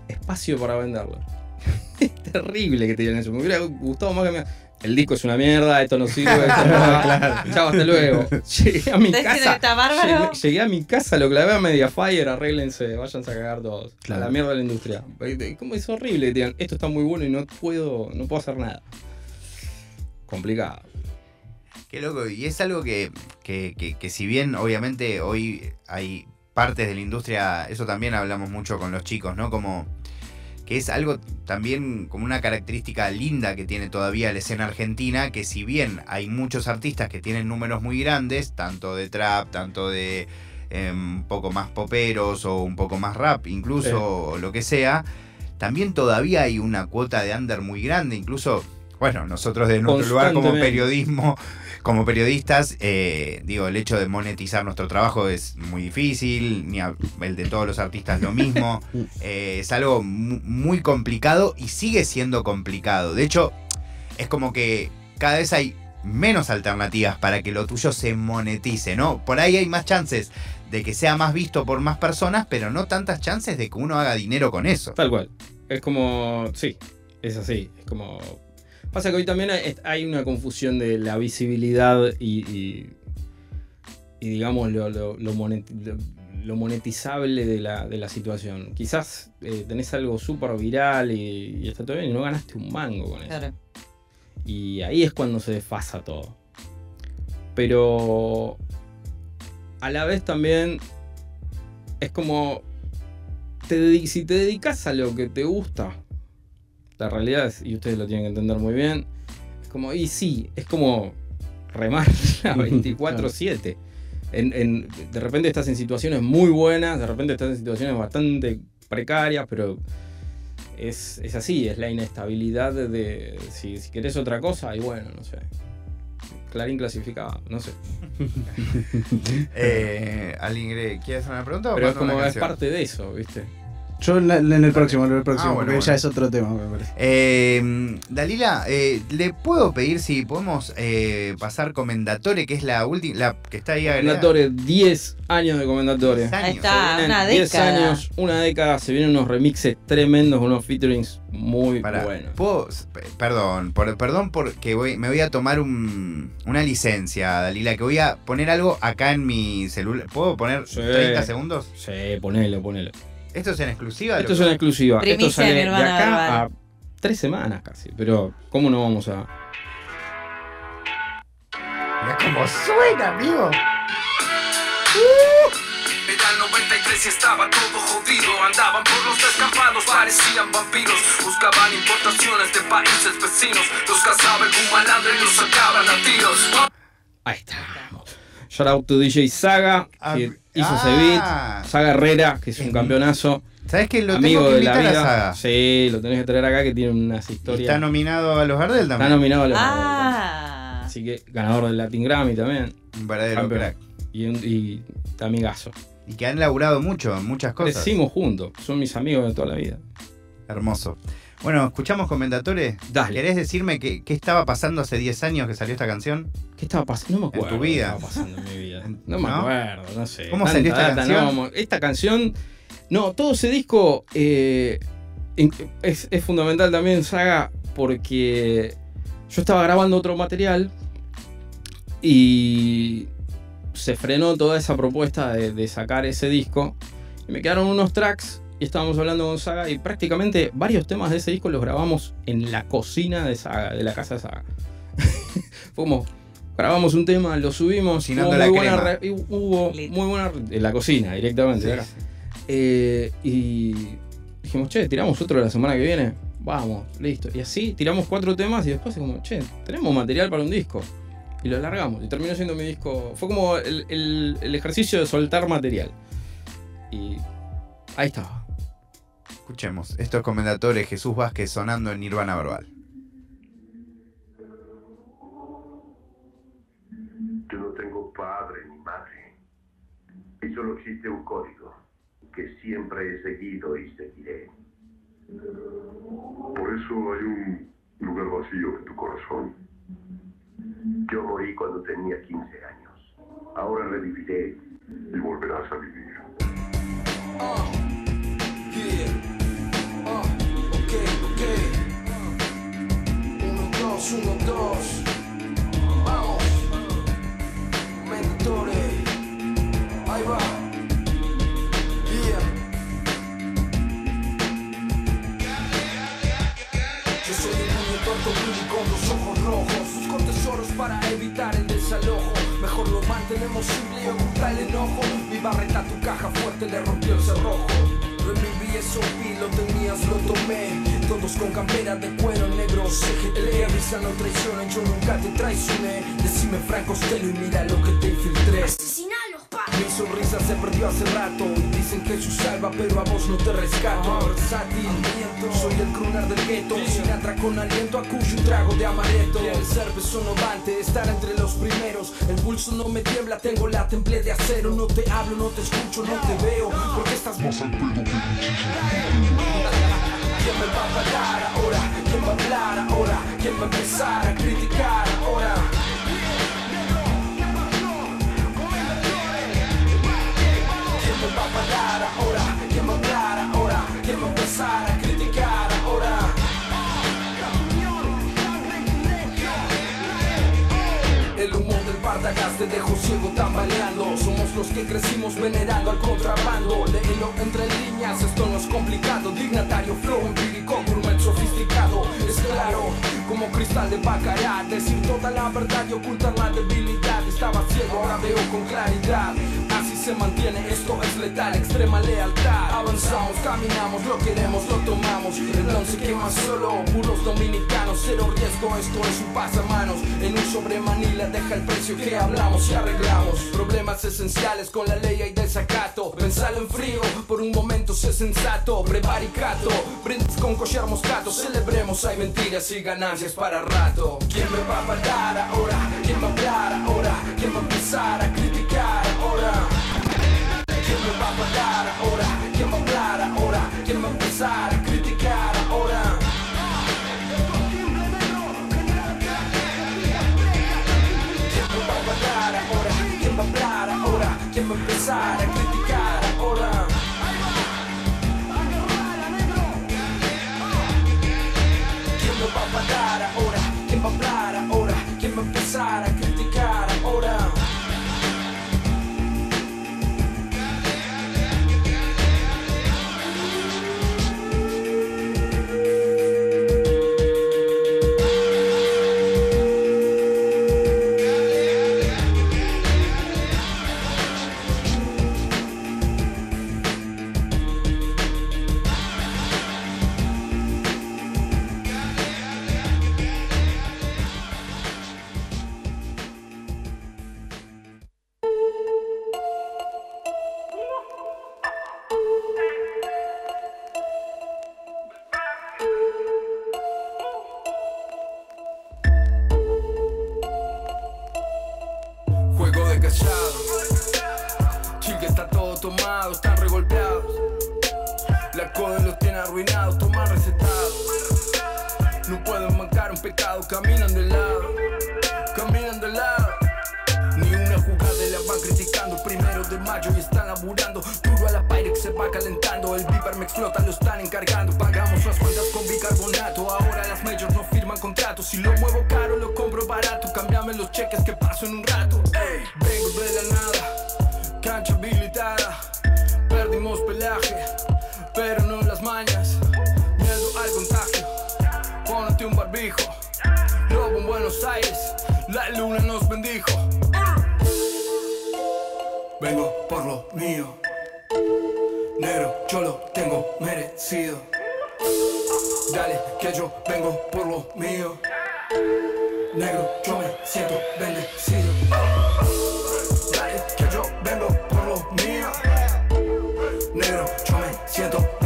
espacio para venderlo. es terrible que te digan eso, me hubiera gustado más que me... El disco es una mierda, esto no sirve, esto no va. Chao, hasta luego. Llegué a mi ¿Está diciendo que casa. Llegué, llegué a mi casa, lo clavé a Mediafire, arréglense, váyanse a cagar todos. Claro. A la mierda de la industria. Como es horrible digan, esto está muy bueno y no puedo, no puedo hacer nada. Complicado. Qué loco, y es algo que, que, que- que si bien obviamente hoy hay partes de la industria, eso también hablamos mucho con los chicos, ¿no? Como que es algo también como una característica linda que tiene todavía la escena argentina, que si bien hay muchos artistas que tienen números muy grandes, tanto de trap, tanto de eh, un poco más poperos o un poco más rap, incluso Sí. o lo que sea, también todavía hay una cuota de under muy grande, incluso, bueno, nosotros de nuestro lugar como periodismo, como periodistas, eh, digo, el hecho de monetizar nuestro trabajo es muy difícil, ni a- el de todos los artistas lo mismo, Eh, es algo mu- muy complicado y sigue siendo complicado. De hecho, es como que cada vez hay menos alternativas para que lo tuyo se monetice, ¿no? Por ahí hay más chances de que sea más visto por más personas, pero no tantas chances de que uno haga dinero con eso. Tal cual. Es como. Sí, es así. Es como. Pasa que hoy también hay, una confusión de la visibilidad y. y, y digamos lo, lo- lo moneti- lo- lo monetizable de la, de la situación. Quizás eh, tenés algo súper viral y, y está todo bien y no ganaste un mango con eso. Claro. Y ahí es cuando se desfasa todo. Pero a la vez también es como te si te dedicas a lo que te gusta, la realidad es, y ustedes lo tienen que entender muy bien, es como, y sí, es como remar a 24-7. En- en- de repente estás en situaciones muy buenas, de repente estás en situaciones bastante precarias, pero es, es así, es la inestabilidad de, de- si, si querés otra cosa, y bueno, no sé. Clarín clasificado, no sé. Eh, ¿Alguien quiere- quiere hacer una pregunta? o Pero es como es parte de eso, ¿viste? Yo en, la- en el próximo, en el próximo, Ah, bueno, porque ya es otro tema, me parece. Eh, Dalila, eh, ¿le puedo pedir si podemos eh, pasar Comendatore, que es la última, la que está ahí agregada? Comendatore, 10 años de Comendatore. Ahí está, una 10 década. años, una década, se vienen unos remixes tremendos, unos featurings muy buenos. ¿puedo- perdón, por, perdón porque voy, me voy a tomar un- una licencia, Dalila, que voy a poner algo acá en mi celular. ¿Puedo poner Sí. 30 segundos? Sí, ponelo, ponelo. ¿Esto es en exclusiva? Esto es una exclusiva. Primicia Esto sale de acá Verbal. a tres semanas casi. Pero, ¿cómo no vamos a.? Mirá cómo suena, amigo. Era el 93 y estaba todo jodido. Andaban por los descampados, parecían vampiros. Buscaban importaciones de países vecinos. Los cazaba algún malandro y los sacaban a tiros. Ahí estamos. Shout out to DJ Saga, Ah, que hizo ah. ese beat. Saga Herrera, que es un campeonazo. ¿Sabes que lo amigo tengo que de la invitar a vida. Saga? Sí, lo tenés que traer acá, que tiene unas Y historias. está nominado a los Gardel Está también. nominado a los Ah. Así que ganador del Latin Grammy también. Un verdadero Campeón. crack. Y, un, y amigazo. Y que han laburado mucho en muchas cosas. Crecimos juntos. Son mis amigos de toda la vida. Hermoso. Bueno, escuchamos comentatores. Dale. ¿Querés decirme qué, qué estaba pasando hace 10 años que salió esta canción? ¿Qué estaba pasando? No me En acuerdo. tu qué vida. estaba pasando en mi vida. No me ¿no? acuerdo, no sé. ¿Cómo salió esta canción? no esta canción. No, todo ese disco eh, es fundamental también, Saga, porque yo estaba grabando otro material y se frenó toda esa propuesta de, de sacar ese disco. Y me quedaron unos tracks y estábamos hablando con Saga y prácticamente varios temas de ese disco los grabamos en la cocina de Saga, de la casa de Saga. Fue como, grabamos un tema, lo subimos, hubo la muy buena y hubo muy buena en la cocina directamente. Sí, acá. sí. Eh, y dijimos, che, tiramos otro la semana que viene. Vamos, listo. Y así tiramos cuatro temas y después como, che, tenemos material para un disco. Y lo largamos. Y terminó siendo mi disco. Fue como el, el- el ejercicio de soltar material. Y ahí estaba. Escuchemos. Estos comentatores Jesús Vázquez sonando en Nirvana Verbal. Yo no tengo padre ni madre. Y solo existe un código que siempre he seguido y seguiré. Por eso hay un lugar vacío en tu corazón. Yo morí cuando tenía 15 años. Ahora reviviré y volverás a vivir. va. Yeah. Yo soy un tonto Billy con los ojos rojos Busco tesoros para evitar el desalojo Mejor lo mantenemos simple y oculta el enojo Mi barreta tu caja fuerte le rompió el cerrojo Reviví eso, vi, lo tenías, lo tomé Todos con campera de cuero negro CGT El que avisa no traiciona, yo nunca te traicioné Decime Franco Stelo y mira lo que te infiltré. Mi sonrisa se perdió hace rato. Dicen que Jesús salva pero a vos no te rescato. Versátil, soy el crooner del gueto. Sinatra con aliento, acuyo un trago de amaretto. El ser sonobante, estar entre los primeros. El pulso no me tiembla, tengo la temple de acero. No te hablo, no te escucho, no te veo. Porque estás más al pedo que ¿Quién me va a parar ahora? ¿Quién va a hablar ahora? ¿Quién va a empezar a criticar ahora? Va a parar ahora? ¿Quién a hablar ahora? ¿Quién va a empezar a criticar ahora? El humo del Partagas te dejó ciego tambaleando Somos los que crecimos venerando al contrabando Léelo entre líneas, esto no es complicado Dignatario, flow empírico, gourmet sofisticado Es claro, como cristal de bacará Decir toda la verdad y ocultar la debilidad Estaba ciego, ahora veo con claridad se mantiene, esto es letal, extrema lealtad. Avanzamos, caminamos, lo queremos, lo tomamos. Blon se quema solo, puros dominicanos. Cero riesgo, esto es un pasamanos. En un sobre Manila deja el precio que hablamos y arreglamos. Problemas esenciales con la ley hay desacato. Pensalo en frío, por un momento sé sensato. Prevaricato, brindis con collar moscato. Celebremos, hay mentiras y ganancias para rato. ¿Quién me va a parar ahora? ¿Quién va a hablar ahora? ¿Quién va a empezar a criticar ahora? ¿Quién me va a parar ahora? ¿Quién va a hablar parar ahora? ¿Quién va a empezar a criticar ahora? Dale, que yo vengo por lo mío. Negro, yo me siento bendecido. Dale, que yo vengo por lo mío. Negro, yo me siento bendecido.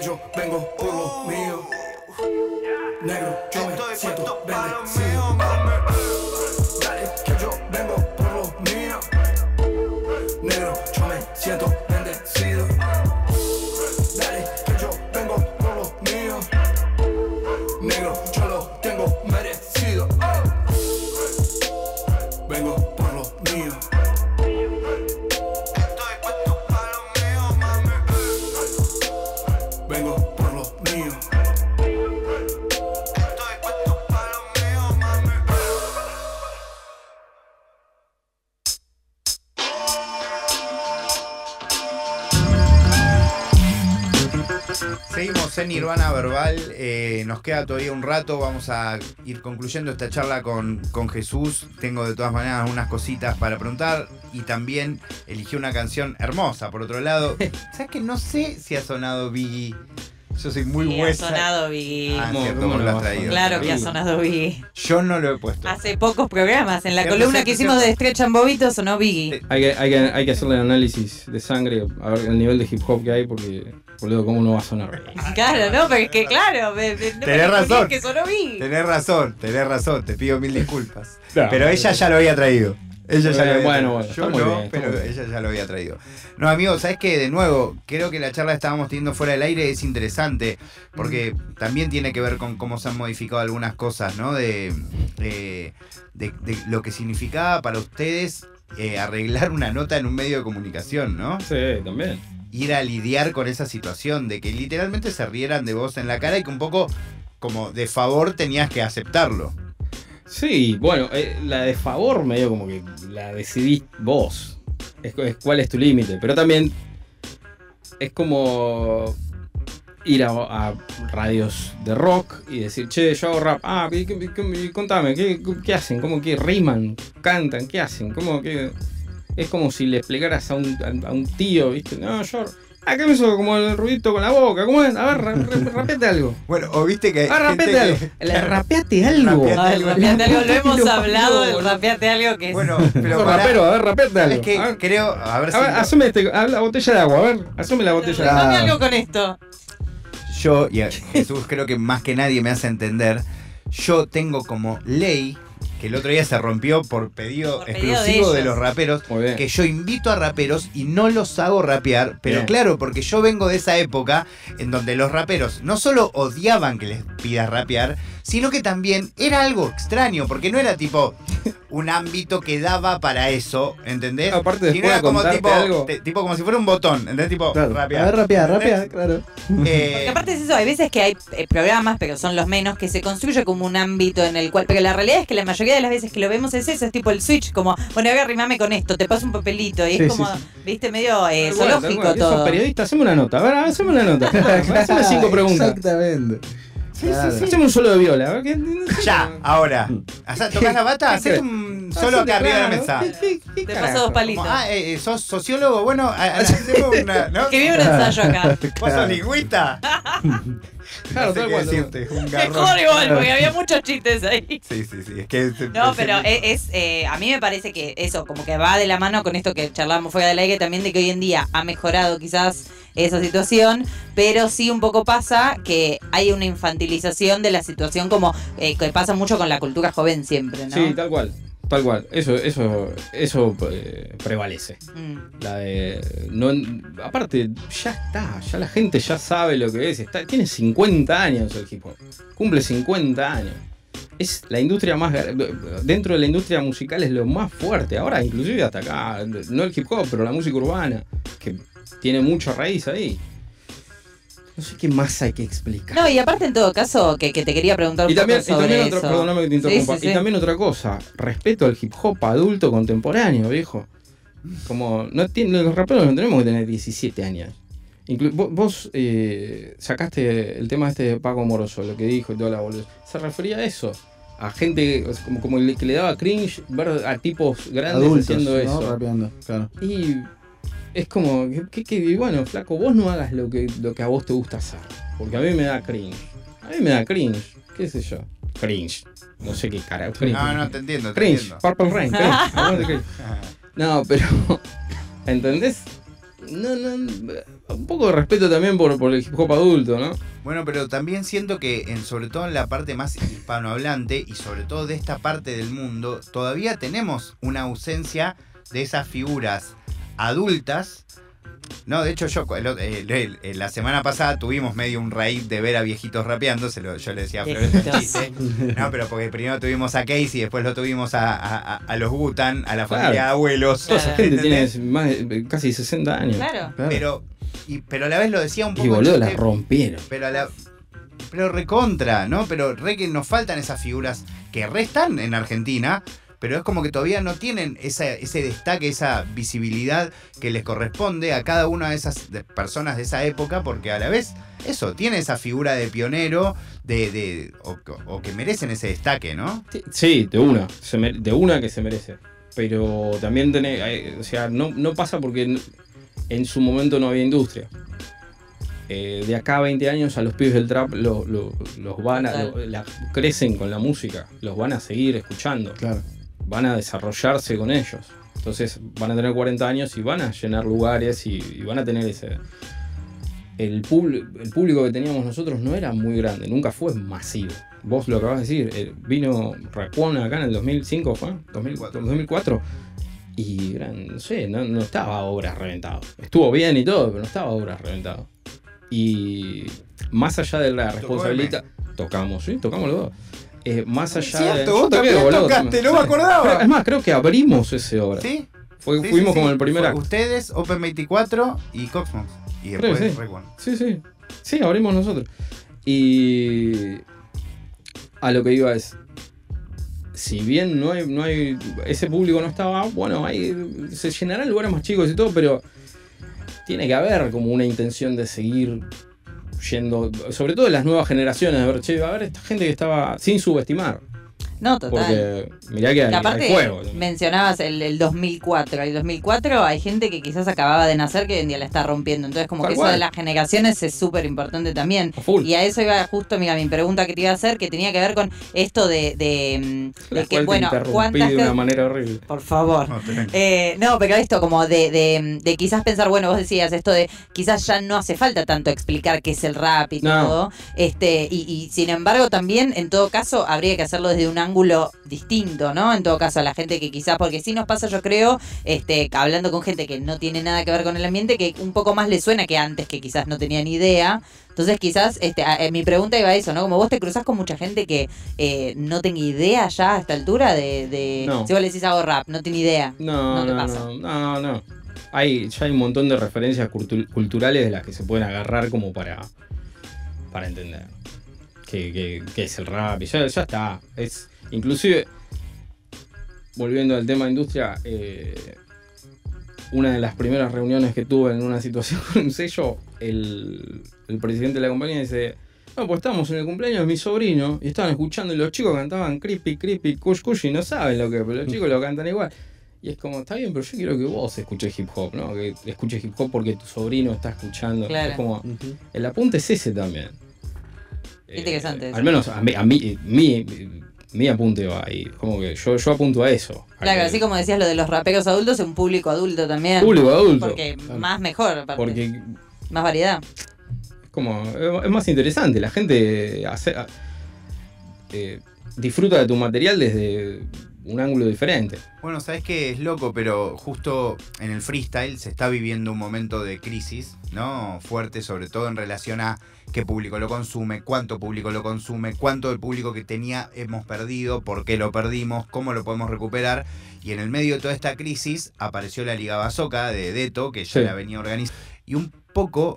Dale, Nirvana Verbal, eh, nos queda todavía un rato, vamos a ir concluyendo esta charla con, con Jesús. Tengo de todas maneras unas cositas para preguntar y también eligió una canción hermosa. Por otro lado, ¿sabes que no sé si ha sonado Biggie? Yo soy muy Sí, ha sonado Biggie. Ah, ¿Cómo- cierto, no traído. Claro que ha sonado Biggie. Yo no lo he puesto. Hace pocos programas. En la columna que hicimos de Stretch and Bobito sonó Biggie. Hay que, hay, que, hay que hacerle análisis de sangre, a ver el nivel de hip hop que hay, porque, boludo, ¿cómo no va a sonar? Claro, ¿no? Pero es que claro, me, me- no Tenés razón. que sonó. Tenés razón, tenés razón, te pido mil disculpas. No, pero ella ya lo había traído. Ella ya Bueno, lo había bueno, traído. bueno, Yo no, bien, pero bien. ella ya lo había traído. No, amigo, ¿sabes qué? De nuevo, creo que la charla que estábamos teniendo fuera del aire es interesante, porque también tiene que ver con cómo se han modificado algunas cosas, ¿no? De, de, de- de lo que significaba para ustedes eh, arreglar una nota en un medio de comunicación, ¿no? Sí, también. Ir a lidiar con esa situación de que literalmente se rieran de vos en la cara y que un poco como de favor tenías que aceptarlo. Sí, bueno, eh, la de favor medio como que la decidís vos. Es, cuál es tu límite. Pero también es como ir a, radios de rock y decir, che, yo hago rap. Ah, ¿qué- qué- qué- contame, ¿qué, qué hacen? ¿Cómo que riman? ¿Cantan? ¿Qué hacen? ¿Cómo que...? Es como si le explicaras a un, a, a un tío, ¿viste? No, yo... Ah, ¿qué me hizo como el ruidito con la boca? ¿Cómo es? A ver, ra- ra- rapeate algo. Bueno, o viste que. Ah, gente rapeate algo. que- Le- Rapeate algo. Rapeate algo. rapeate algo, lo hemos Lo- hablado del rapeate algo que es. Bueno, pero. Rapero, a ver, rapeate algo. es que a creo. A ver si. a ver, asume este, a la botella de agua, a ver, asume la botella de agua. Dame Ah. algo con esto. yo, y a Jesús creo que más que nadie me hace entender, yo tengo como ley, que el otro día se rompió por pedido Por pedido de exclusivo de, los raperos, que yo invito a raperos y no los hago rapear, pero Bien. claro, porque yo vengo de esa época en donde los raperos no solo odiaban que les pidas rapear, sino que también era algo extraño, porque no era tipo un ámbito que daba para eso, ¿entendés? Aparte, Sino era de como tipo, algo. te- tipo como si fuera un botón, ¿entendés? Tipo, Claro. rapear. A ver, rapear, rapear, claro. Eh, Porque aparte es eso, hay veces que hay eh, programas, pero son los menos, que se construye como un ámbito en el cual. Pero la realidad es que la mayoría de las veces que lo vemos es eso, es tipo el switch, como, bueno, voy a arrimame con esto, te paso un papelito. Y Sí, es sí, como, sí. viste, medio eh, zoológico todo. periodista, haceme una nota. A ver, haceme una nota. haceme cinco preguntas. Exactamente. Claro. Haceme un solo de viola. A ver, ¿qué- Ya, ahora. Hacá- ¿Tocás la bata? Hacés un solo acá arriba de la mesa. ¿Qué- qué Te paso dos palitos. Como, ah, eh, eh, ¿sos sociólogo? Bueno, hacemos una. ¿no? Que vive un ensayo acá. ¿Vos sos lingüista? Claro, no sé tal qué cual. decirte, un Mejor igual, porque había muchos chistes ahí. Sí, sí, sí. Es que. No, pero es, es, eh, a mí me parece que eso, como que va de la mano con esto que charlamos fuera del aire también, de que hoy en día ha mejorado quizás esa situación, pero sí un poco pasa que hay una infantilización de la situación como eh, que pasa mucho con la cultura joven siempre, ¿no? Sí, tal cual. Tal cual. Eso, eso, eso eh, prevalece. Mm. La de. No, aparte, ya está. Ya la gente ya sabe lo que es. Está, tiene 50 años el hip hop. Cumple 50 años. Es la industria más. Dentro de la industria musical es lo más fuerte. Ahora, inclusive hasta acá. No el hip hop, pero la música urbana. Que tiene mucha raíz ahí. No sé qué más hay que explicar. No, y aparte en todo caso, que, que te quería preguntar un Y también, poco y sobre también otra, perdóname que te interrumpa. Sí, sí, Y sí. también otra cosa, respeto al hip hop adulto contemporáneo, viejo. Como, no tiene, los raperos no tenemos que tener 17 años. Inclu- vos vos, eh, sacaste el tema este de Paco Moroso, lo que dijo y toda la boludez. Se refería a eso. A gente como, como que le daba cringe ver a tipos grandes Adultos, haciendo ¿no? eso. Rapeando, claro. Y es como, que, que- bueno, flaco, vos no hagas lo que, lo que a vos te gusta hacer. Porque a mí me da cringe. A mí me da cringe. ¿Qué sé yo? Cringe. No sé qué cara. Cringe. No, no, te entiendo, te Cringe. entiendo. Purple Rain. Cringe. No, pero. ¿Entendés? No, no. Un poco de respeto también por, por el hip hop adulto, ¿no? Bueno, pero también siento que en, sobre todo en la parte más hispanohablante y sobre todo de esta parte del mundo, todavía tenemos una ausencia de esas figuras adultas. No, de hecho yo el- el- el- el- la semana pasada tuvimos medio un raíz de ver a viejitos rapeando, se lo, yo le decía a Viejitos. chiste. No, pero porque primero tuvimos a Casey, después lo tuvimos a, a- los Gutan, a la Claro. familia de abuelos. Toda esa gente tiene más de- casi 60 años. Claro. claro. Pero, y, pero a la vez lo decía un poco Y boludo, la chiste, rompieron. pero a la. Pero recontra, ¿no? Pero re que nos faltan esas figuras que re están en Argentina, pero es como que todavía no tienen esa- ese destaque, esa visibilidad que les corresponde a cada una de esas personas de esa época, porque a la vez, eso, tiene esa figura de pionero, de, de o, o que merecen ese destaque, ¿no? Sí, de una. se mere- de una que se merece. Pero también eh, O sea, no, no pasa porque en, en su momento no había industria. Eh, de acá a 20 años a los pibes del trap lo- lo- los van a. Lo- la- crecen con la música. Los van a seguir escuchando. Claro. Van a desarrollarse con ellos. Entonces van a tener 40 años y van a llenar lugares y, y van a tener ese. El, el público que teníamos nosotros no era muy grande, nunca fue masivo. Vos lo acabas de decir, eh, vino Raquona acá en el 2005, ¿fue? 2004. 2004 y eran, no sé, no, no estaba obras reventado. Estuvo bien y todo, pero no estaba obras reventado. Y más allá de la responsabilidad, tocamos, sí, tocamos los dos. Eh, más allá de. Cierto, yo vos también boludo, tocaste, no me acordaba. Es más, creo que abrimos ese obra. ¿Sí? Fue- Sí, fuimos sí, como sí. el primer acto. Ustedes, Open24 y Cosmos. Y Creo después que sí. One. Sí, sí. Sí, abrimos nosotros. Y a lo que iba es, si bien no hay, no hay, ese público no estaba, bueno, ahí se llenarán lugares más chicos y todo, pero tiene que haber como una intención de seguir yendo, sobre todo en las nuevas generaciones, de ver, che, a ver esta gente que estaba sin subestimar, No, total. porque mirá que hay, Que aparte hay juego. mencionabas el, el 2004. El 2004 hay gente que quizás acababa de nacer que hoy en día la está rompiendo. Entonces, como Tal que eso de las generaciones es súper importante también. Full. Y a eso iba justo mira, mi pregunta que te iba a hacer, que tenía que ver con esto de, de, mm, La de que, bueno, interrumpí cuántas de una manera horrible. Por favor. No, Eh, no, pero esto como de, de, de quizás pensar, bueno, vos decías esto de quizás ya no hace falta tanto explicar qué es el rap y No. todo. Este, y, y sin embargo también, en todo caso, habría que hacerlo desde un ángulo distinto, ¿no? En todo caso, a la gente que quizás, porque sí nos pasa, yo creo, este, hablando con gente que no tiene nada que ver con el ambiente, que un poco más le suena que antes, que quizás no tenía ni idea. Entonces quizás, este, a- eh, mi pregunta iba a eso, ¿no? Como vos te cruzás con mucha gente que eh, no tenga idea ya a esta altura de, de No. si vos le decís hago rap, no tiene idea. No, No no, pasa. no, no, no. Hay, ya hay un montón de referencias cultu- culturales de las que se pueden agarrar como para, para entender qué, qué- qué es el rap. Y ya, ya está. Es, inclusive, volviendo al tema industria, eh, una de las primeras reuniones que tuve en una situación con un sello, el, el presidente de la compañía dice, no, pues estamos en el cumpleaños de mi sobrino y estaban escuchando y los chicos cantaban creepy, creepy, kush, kush y no saben lo que, pero los chicos lo cantan igual. Y es como, está bien, pero yo quiero que vos escuches hip hop, ¿no? Que escuches hip hop porque tu sobrino está escuchando. Claro. Es como, el apunte es ese también. Interesante eso. Al menos a mí, a mí mi apunte va ahí. Como que yo, yo apunto a eso. a Claro, que así como decías lo de los raperos adultos, un público adulto también. Público adulto. Porque más mejor, aparte. Porque más variedad. es como, es más interesante. La gente hace- eh, disfruta de tu material desde un ángulo diferente. Bueno, sabes que es loco, pero justo en el freestyle se está viviendo un momento de crisis, ¿no? Fuerte, sobre todo en relación a qué público lo consume, cuánto público lo consume, cuánto del público que tenía hemos perdido, por qué lo perdimos, cómo lo podemos recuperar. Y en el medio de toda esta crisis apareció la Liga Basoca de Deto, que ya Sí. la venía organizando, y un poco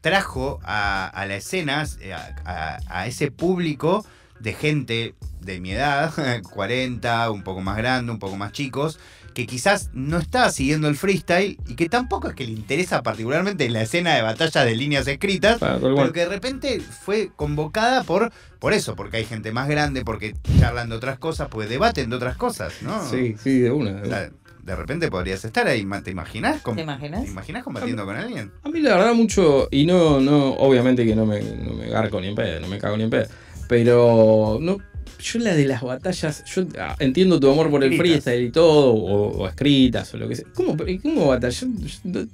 trajo a, a la escena, eh, a, a- a ese público de gente de mi edad, 40, un poco más grande, un poco más chicos, que quizás no está siguiendo el freestyle y que tampoco es que le interesa particularmente la escena de batalla de líneas escritas, pero que de repente fue convocada por, por eso, porque hay gente más grande, porque charlan de otras cosas, porque debaten de otras cosas, ¿no? Sí, sí, de una. de una. repente podrías estar ahí, ¿te imaginas? ¿Te imaginas? ¿Te imaginas combatiendo con alguien? A mí la verdad mucho, y no, no, obviamente que no me, no me garco ni en pedo, no me cago ni en pedo, pero no, yo la de las batallas, yo ah, entiendo tu amor por el Escritas. freestyle y todo, o, o escritas o lo que sea. ¿Cómo, cómo batalla?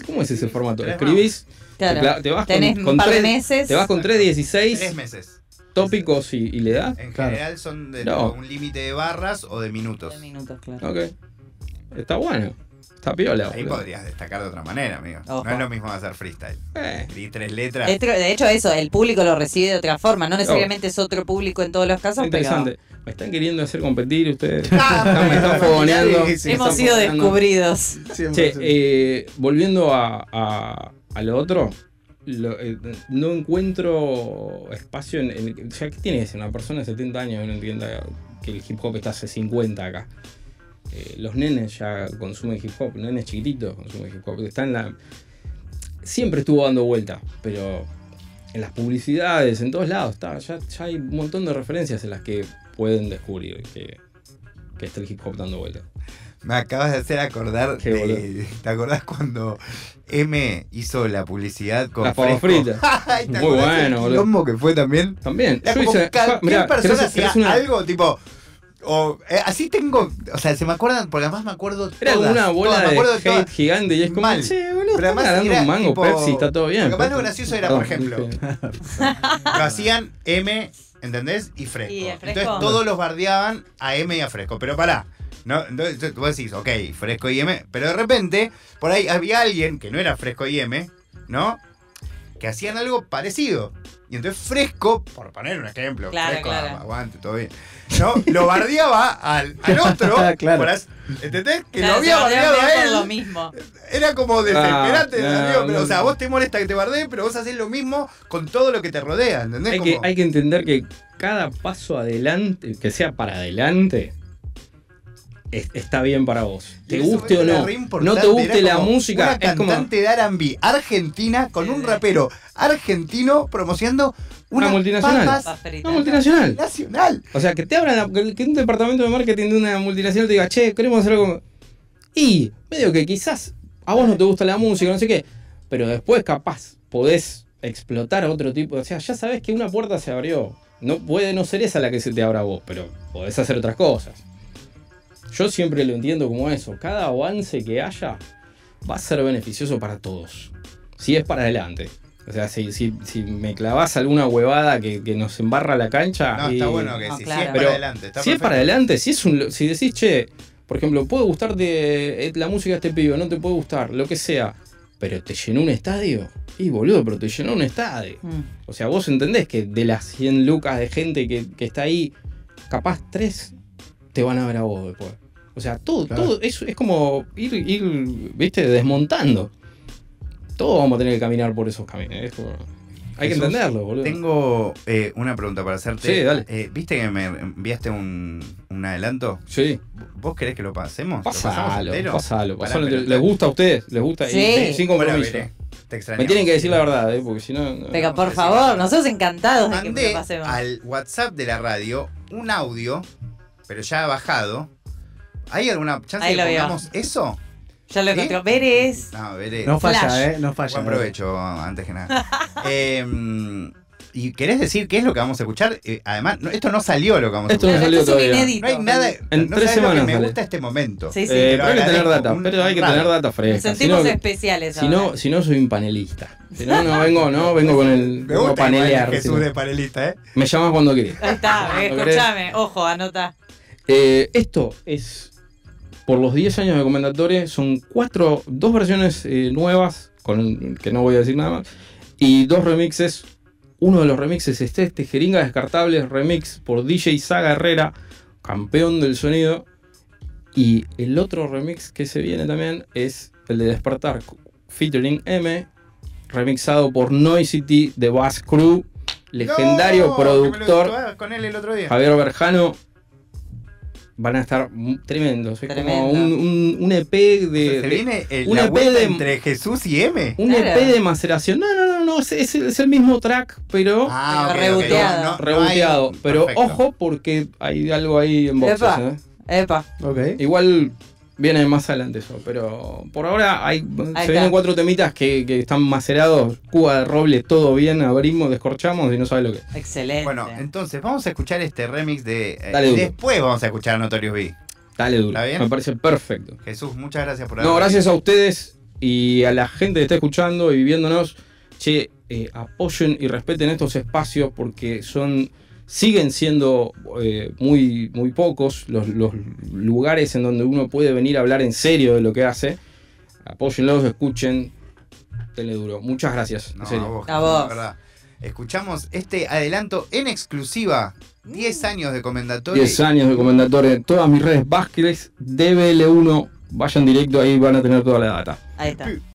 ¿Cómo es ese formato? ¿Escribís? Claro. Te, vas Tenés con, un par de tres, meses. te vas con Tres 3.16 meses. tópicos y, y le das. En Claro. general son de No. un límite de barras o de minutos. Dos minutos, claro. Ok. Está bueno. Está piola. Ahí boludo. podrías destacar de otra manera, amigo. Ojo. No es lo mismo hacer freestyle. Eh, Di tres letras. De de hecho, eso, el público lo recibe de otra forma. No necesariamente es otro público en todos los casos, pero interesante. Me están queriendo hacer competir ustedes. Ah, Están- me están fogoneando. sí, sí, me hemos están sido fogoneando. descubridos. 100%. Che, eh, volviendo a, a- a lo otro, lo- eh, no encuentro espacio en, en- O sea, ¿qué tiene que ser una persona de 70 años que no entienda que el hip hop está hace 50 acá? Eh, los nenes ya consumen hip hop, nenes chiquititos consumen hip hop. Está en la... Siempre estuvo dando vuelta, pero en las publicidades, en todos lados, está, ya, ya hay un montón de referencias en las que pueden descubrir que, que está el hip hop dando vuelta. Me acabas de hacer acordar. De-. ¿Te acordás cuando M hizo la publicidad con Las papas fritas. Ay, ¿te Muy bueno, boludo. que fue también? También. Era Yo como hice- cualquier mirá, persona ¿querés- hacía una- algo tipo. O, eh, así tengo. O sea, se me acuerdan, porque además me acuerdo. Era todas, una bola todas, me acuerdo de todas. hate gigante y es como, Mal. che, boludo, Pero además ganando era un mango tipo- Pepsi, está todo bien. Lo que más lo gracioso era, por ejemplo, dije- lo hacían M, ¿entendés? Y Fresco. Y el Fresco. Entonces todos los bardeaban a M y a Fresco. Pero pará. No, entonces vos decís, ok, Fresco y M. Pero de repente, por ahí había alguien que no era Fresco y M, ¿no? Que hacían algo parecido. Y entonces Fresco, por poner un ejemplo, Claro, Fresco, claro. aguante, todo bien. ¿no? Lo bardeaba al, al otro, Claro. por as- ¿entendés? Que Claro, lo había bardeado a él. lo mismo. Era como desesperante, Ah, amigo, no, pero, no. o sea, vos te molesta que te bardeen, pero vos haces lo mismo con todo lo que te rodea, ¿entendés? Hay que, hay que entender que cada paso adelante, que sea para adelante, es- está bien para vos. Te guste o no. No te guste la como música, Una es como cantante de R&B argentina con un rapero argentino promocionando una, Una multinacional. una multinacional. nacional. O sea, que te abran, que un departamento de marketing de una multinacional te diga, che, queremos hacer algo. Y medio que quizás a vos no te gusta la música, no sé qué, pero después capaz podés explotar a otro tipo. O sea, ya sabes que una puerta se abrió. No puede no ser esa la que se te abra a vos, pero podés hacer otras cosas. Yo siempre lo entiendo como eso. Cada avance que haya va a ser beneficioso para todos. Si es para adelante. O sea, si, si, si me clavas alguna huevada que, que nos embarra la cancha. No, y- está bueno que No, sí, claro. si es para adelante. Está si es para adelante, si es un, si decís, che, por ejemplo, puede gustarte eh, la música de este pibe, no te puede gustar, lo que sea, pero te llenó un estadio. Y boludo, pero te llenó un estadio. Mm. O sea, vos entendés que de las 100 lucas de gente que, que está ahí, capaz tres te van a ver a vos después. O sea, todo, Claro. todo es, es como ir, ir, viste, desmontando. Todos vamos a tener que caminar por esos caminos. es como- hay que Jesús, entenderlo, boludo. Tengo eh, una pregunta para hacerte. Sí, dale. Eh, ¿Viste que me enviaste un, un adelanto? Sí, ¿Vos querés que lo pasemos? ¿Lo pasalo, entero? pasalo, Pará, pasalo. ¿Les gusta a ustedes? ¿Les gusta? Sí. y sin Bueno, compromiso. veré. Te Me tienen que decir la verdad, ¿eh? porque si no. no- Venga, no por favor, nosotros encantados de que Mandé lo pasemos. al WhatsApp de la radio un audio, pero ya bajado. ¿Hay alguna chance Ahí de lo que veo. pongamos eso? Ya lo encontró. Veres. No, veré. No falla, Flash. ¿eh? No falla. Buen provecho, antes que nada. Eh, ¿Y querés decir qué es lo que vamos a escuchar? Eh, además, no- esto no salió lo que vamos a Esto no escuchar. salió Esto todavía. inédito. No hay nada. En no tres lo que semanas me sale. gusta este momento. Sí, sí. Eh, pero hay que tener data, Un- pero hay que tener data Nos fresca. Si sentimos no, especiales si, ahora. no, si no, soy un panelista. Si no, no vengo, no vengo con el. Me vengo a gusta panelear. Jesús de panelista, ¿eh? Me llamas cuando quieras. Ahí está, eh, escúchame. Ojo, anota. Eh, esto es por los 10 años de Comendatore. Son cuatro, dos versiones eh, nuevas, con, que no voy a decir nada más, y dos remixes. Uno de los remixes es este, Jeringa Descartables Remix por DJ Saga Herrera, campeón del sonido. Y el otro remix que se viene también es el de Despertar, featuring M, remixado por Noisity de Bass Crew, legendario No, productor. estuve con él el otro día. Javier Berjano van a estar tremendos. Es Tremendo. como un, un- un EP O sea, de. se de- viene el, un la EP de- entre Jesús y M. un Claro. EP de maceración. No, no, no, no. Es, es- es el mismo track, pero Ah, Pero ok, ok, reboteado. no- no reboteado. hay- pero perfecto. ojo, porque hay algo ahí en boxes. Epa. ¿eh? Epa. Ok. Igual viene más adelante eso. Pero por ahora hay, se está. vienen cuatro temitas que, que están macerados. Cuba de roble, todo bien. Abrimos, descorchamos y no sabe lo que es. Excelente. Bueno, entonces vamos a escuchar este remix de. eh, Dale y duro. después vamos a escuchar a Notorious B. Dale duro. ¿Está bien? Me parece perfecto. Jesús, muchas gracias por No, haber gracias a ustedes y a la gente que está escuchando y viéndonos. Che, eh, apoyen y respeten estos espacios porque son siguen siendo eh, muy, muy pocos los, los lugares en donde uno puede venir a hablar en serio de lo que hace. Apóyenlos, escuchen, denle duro. Muchas gracias. No, en serio. a vos, A Jesús, vos. la verdad. Escuchamos este adelanto en exclusiva. 10 años de comendatorio. 10 años de comendadores. Todas mis redes Vázquez, DBL1. Vayan directo ahí, van a tener toda la data. Ahí está.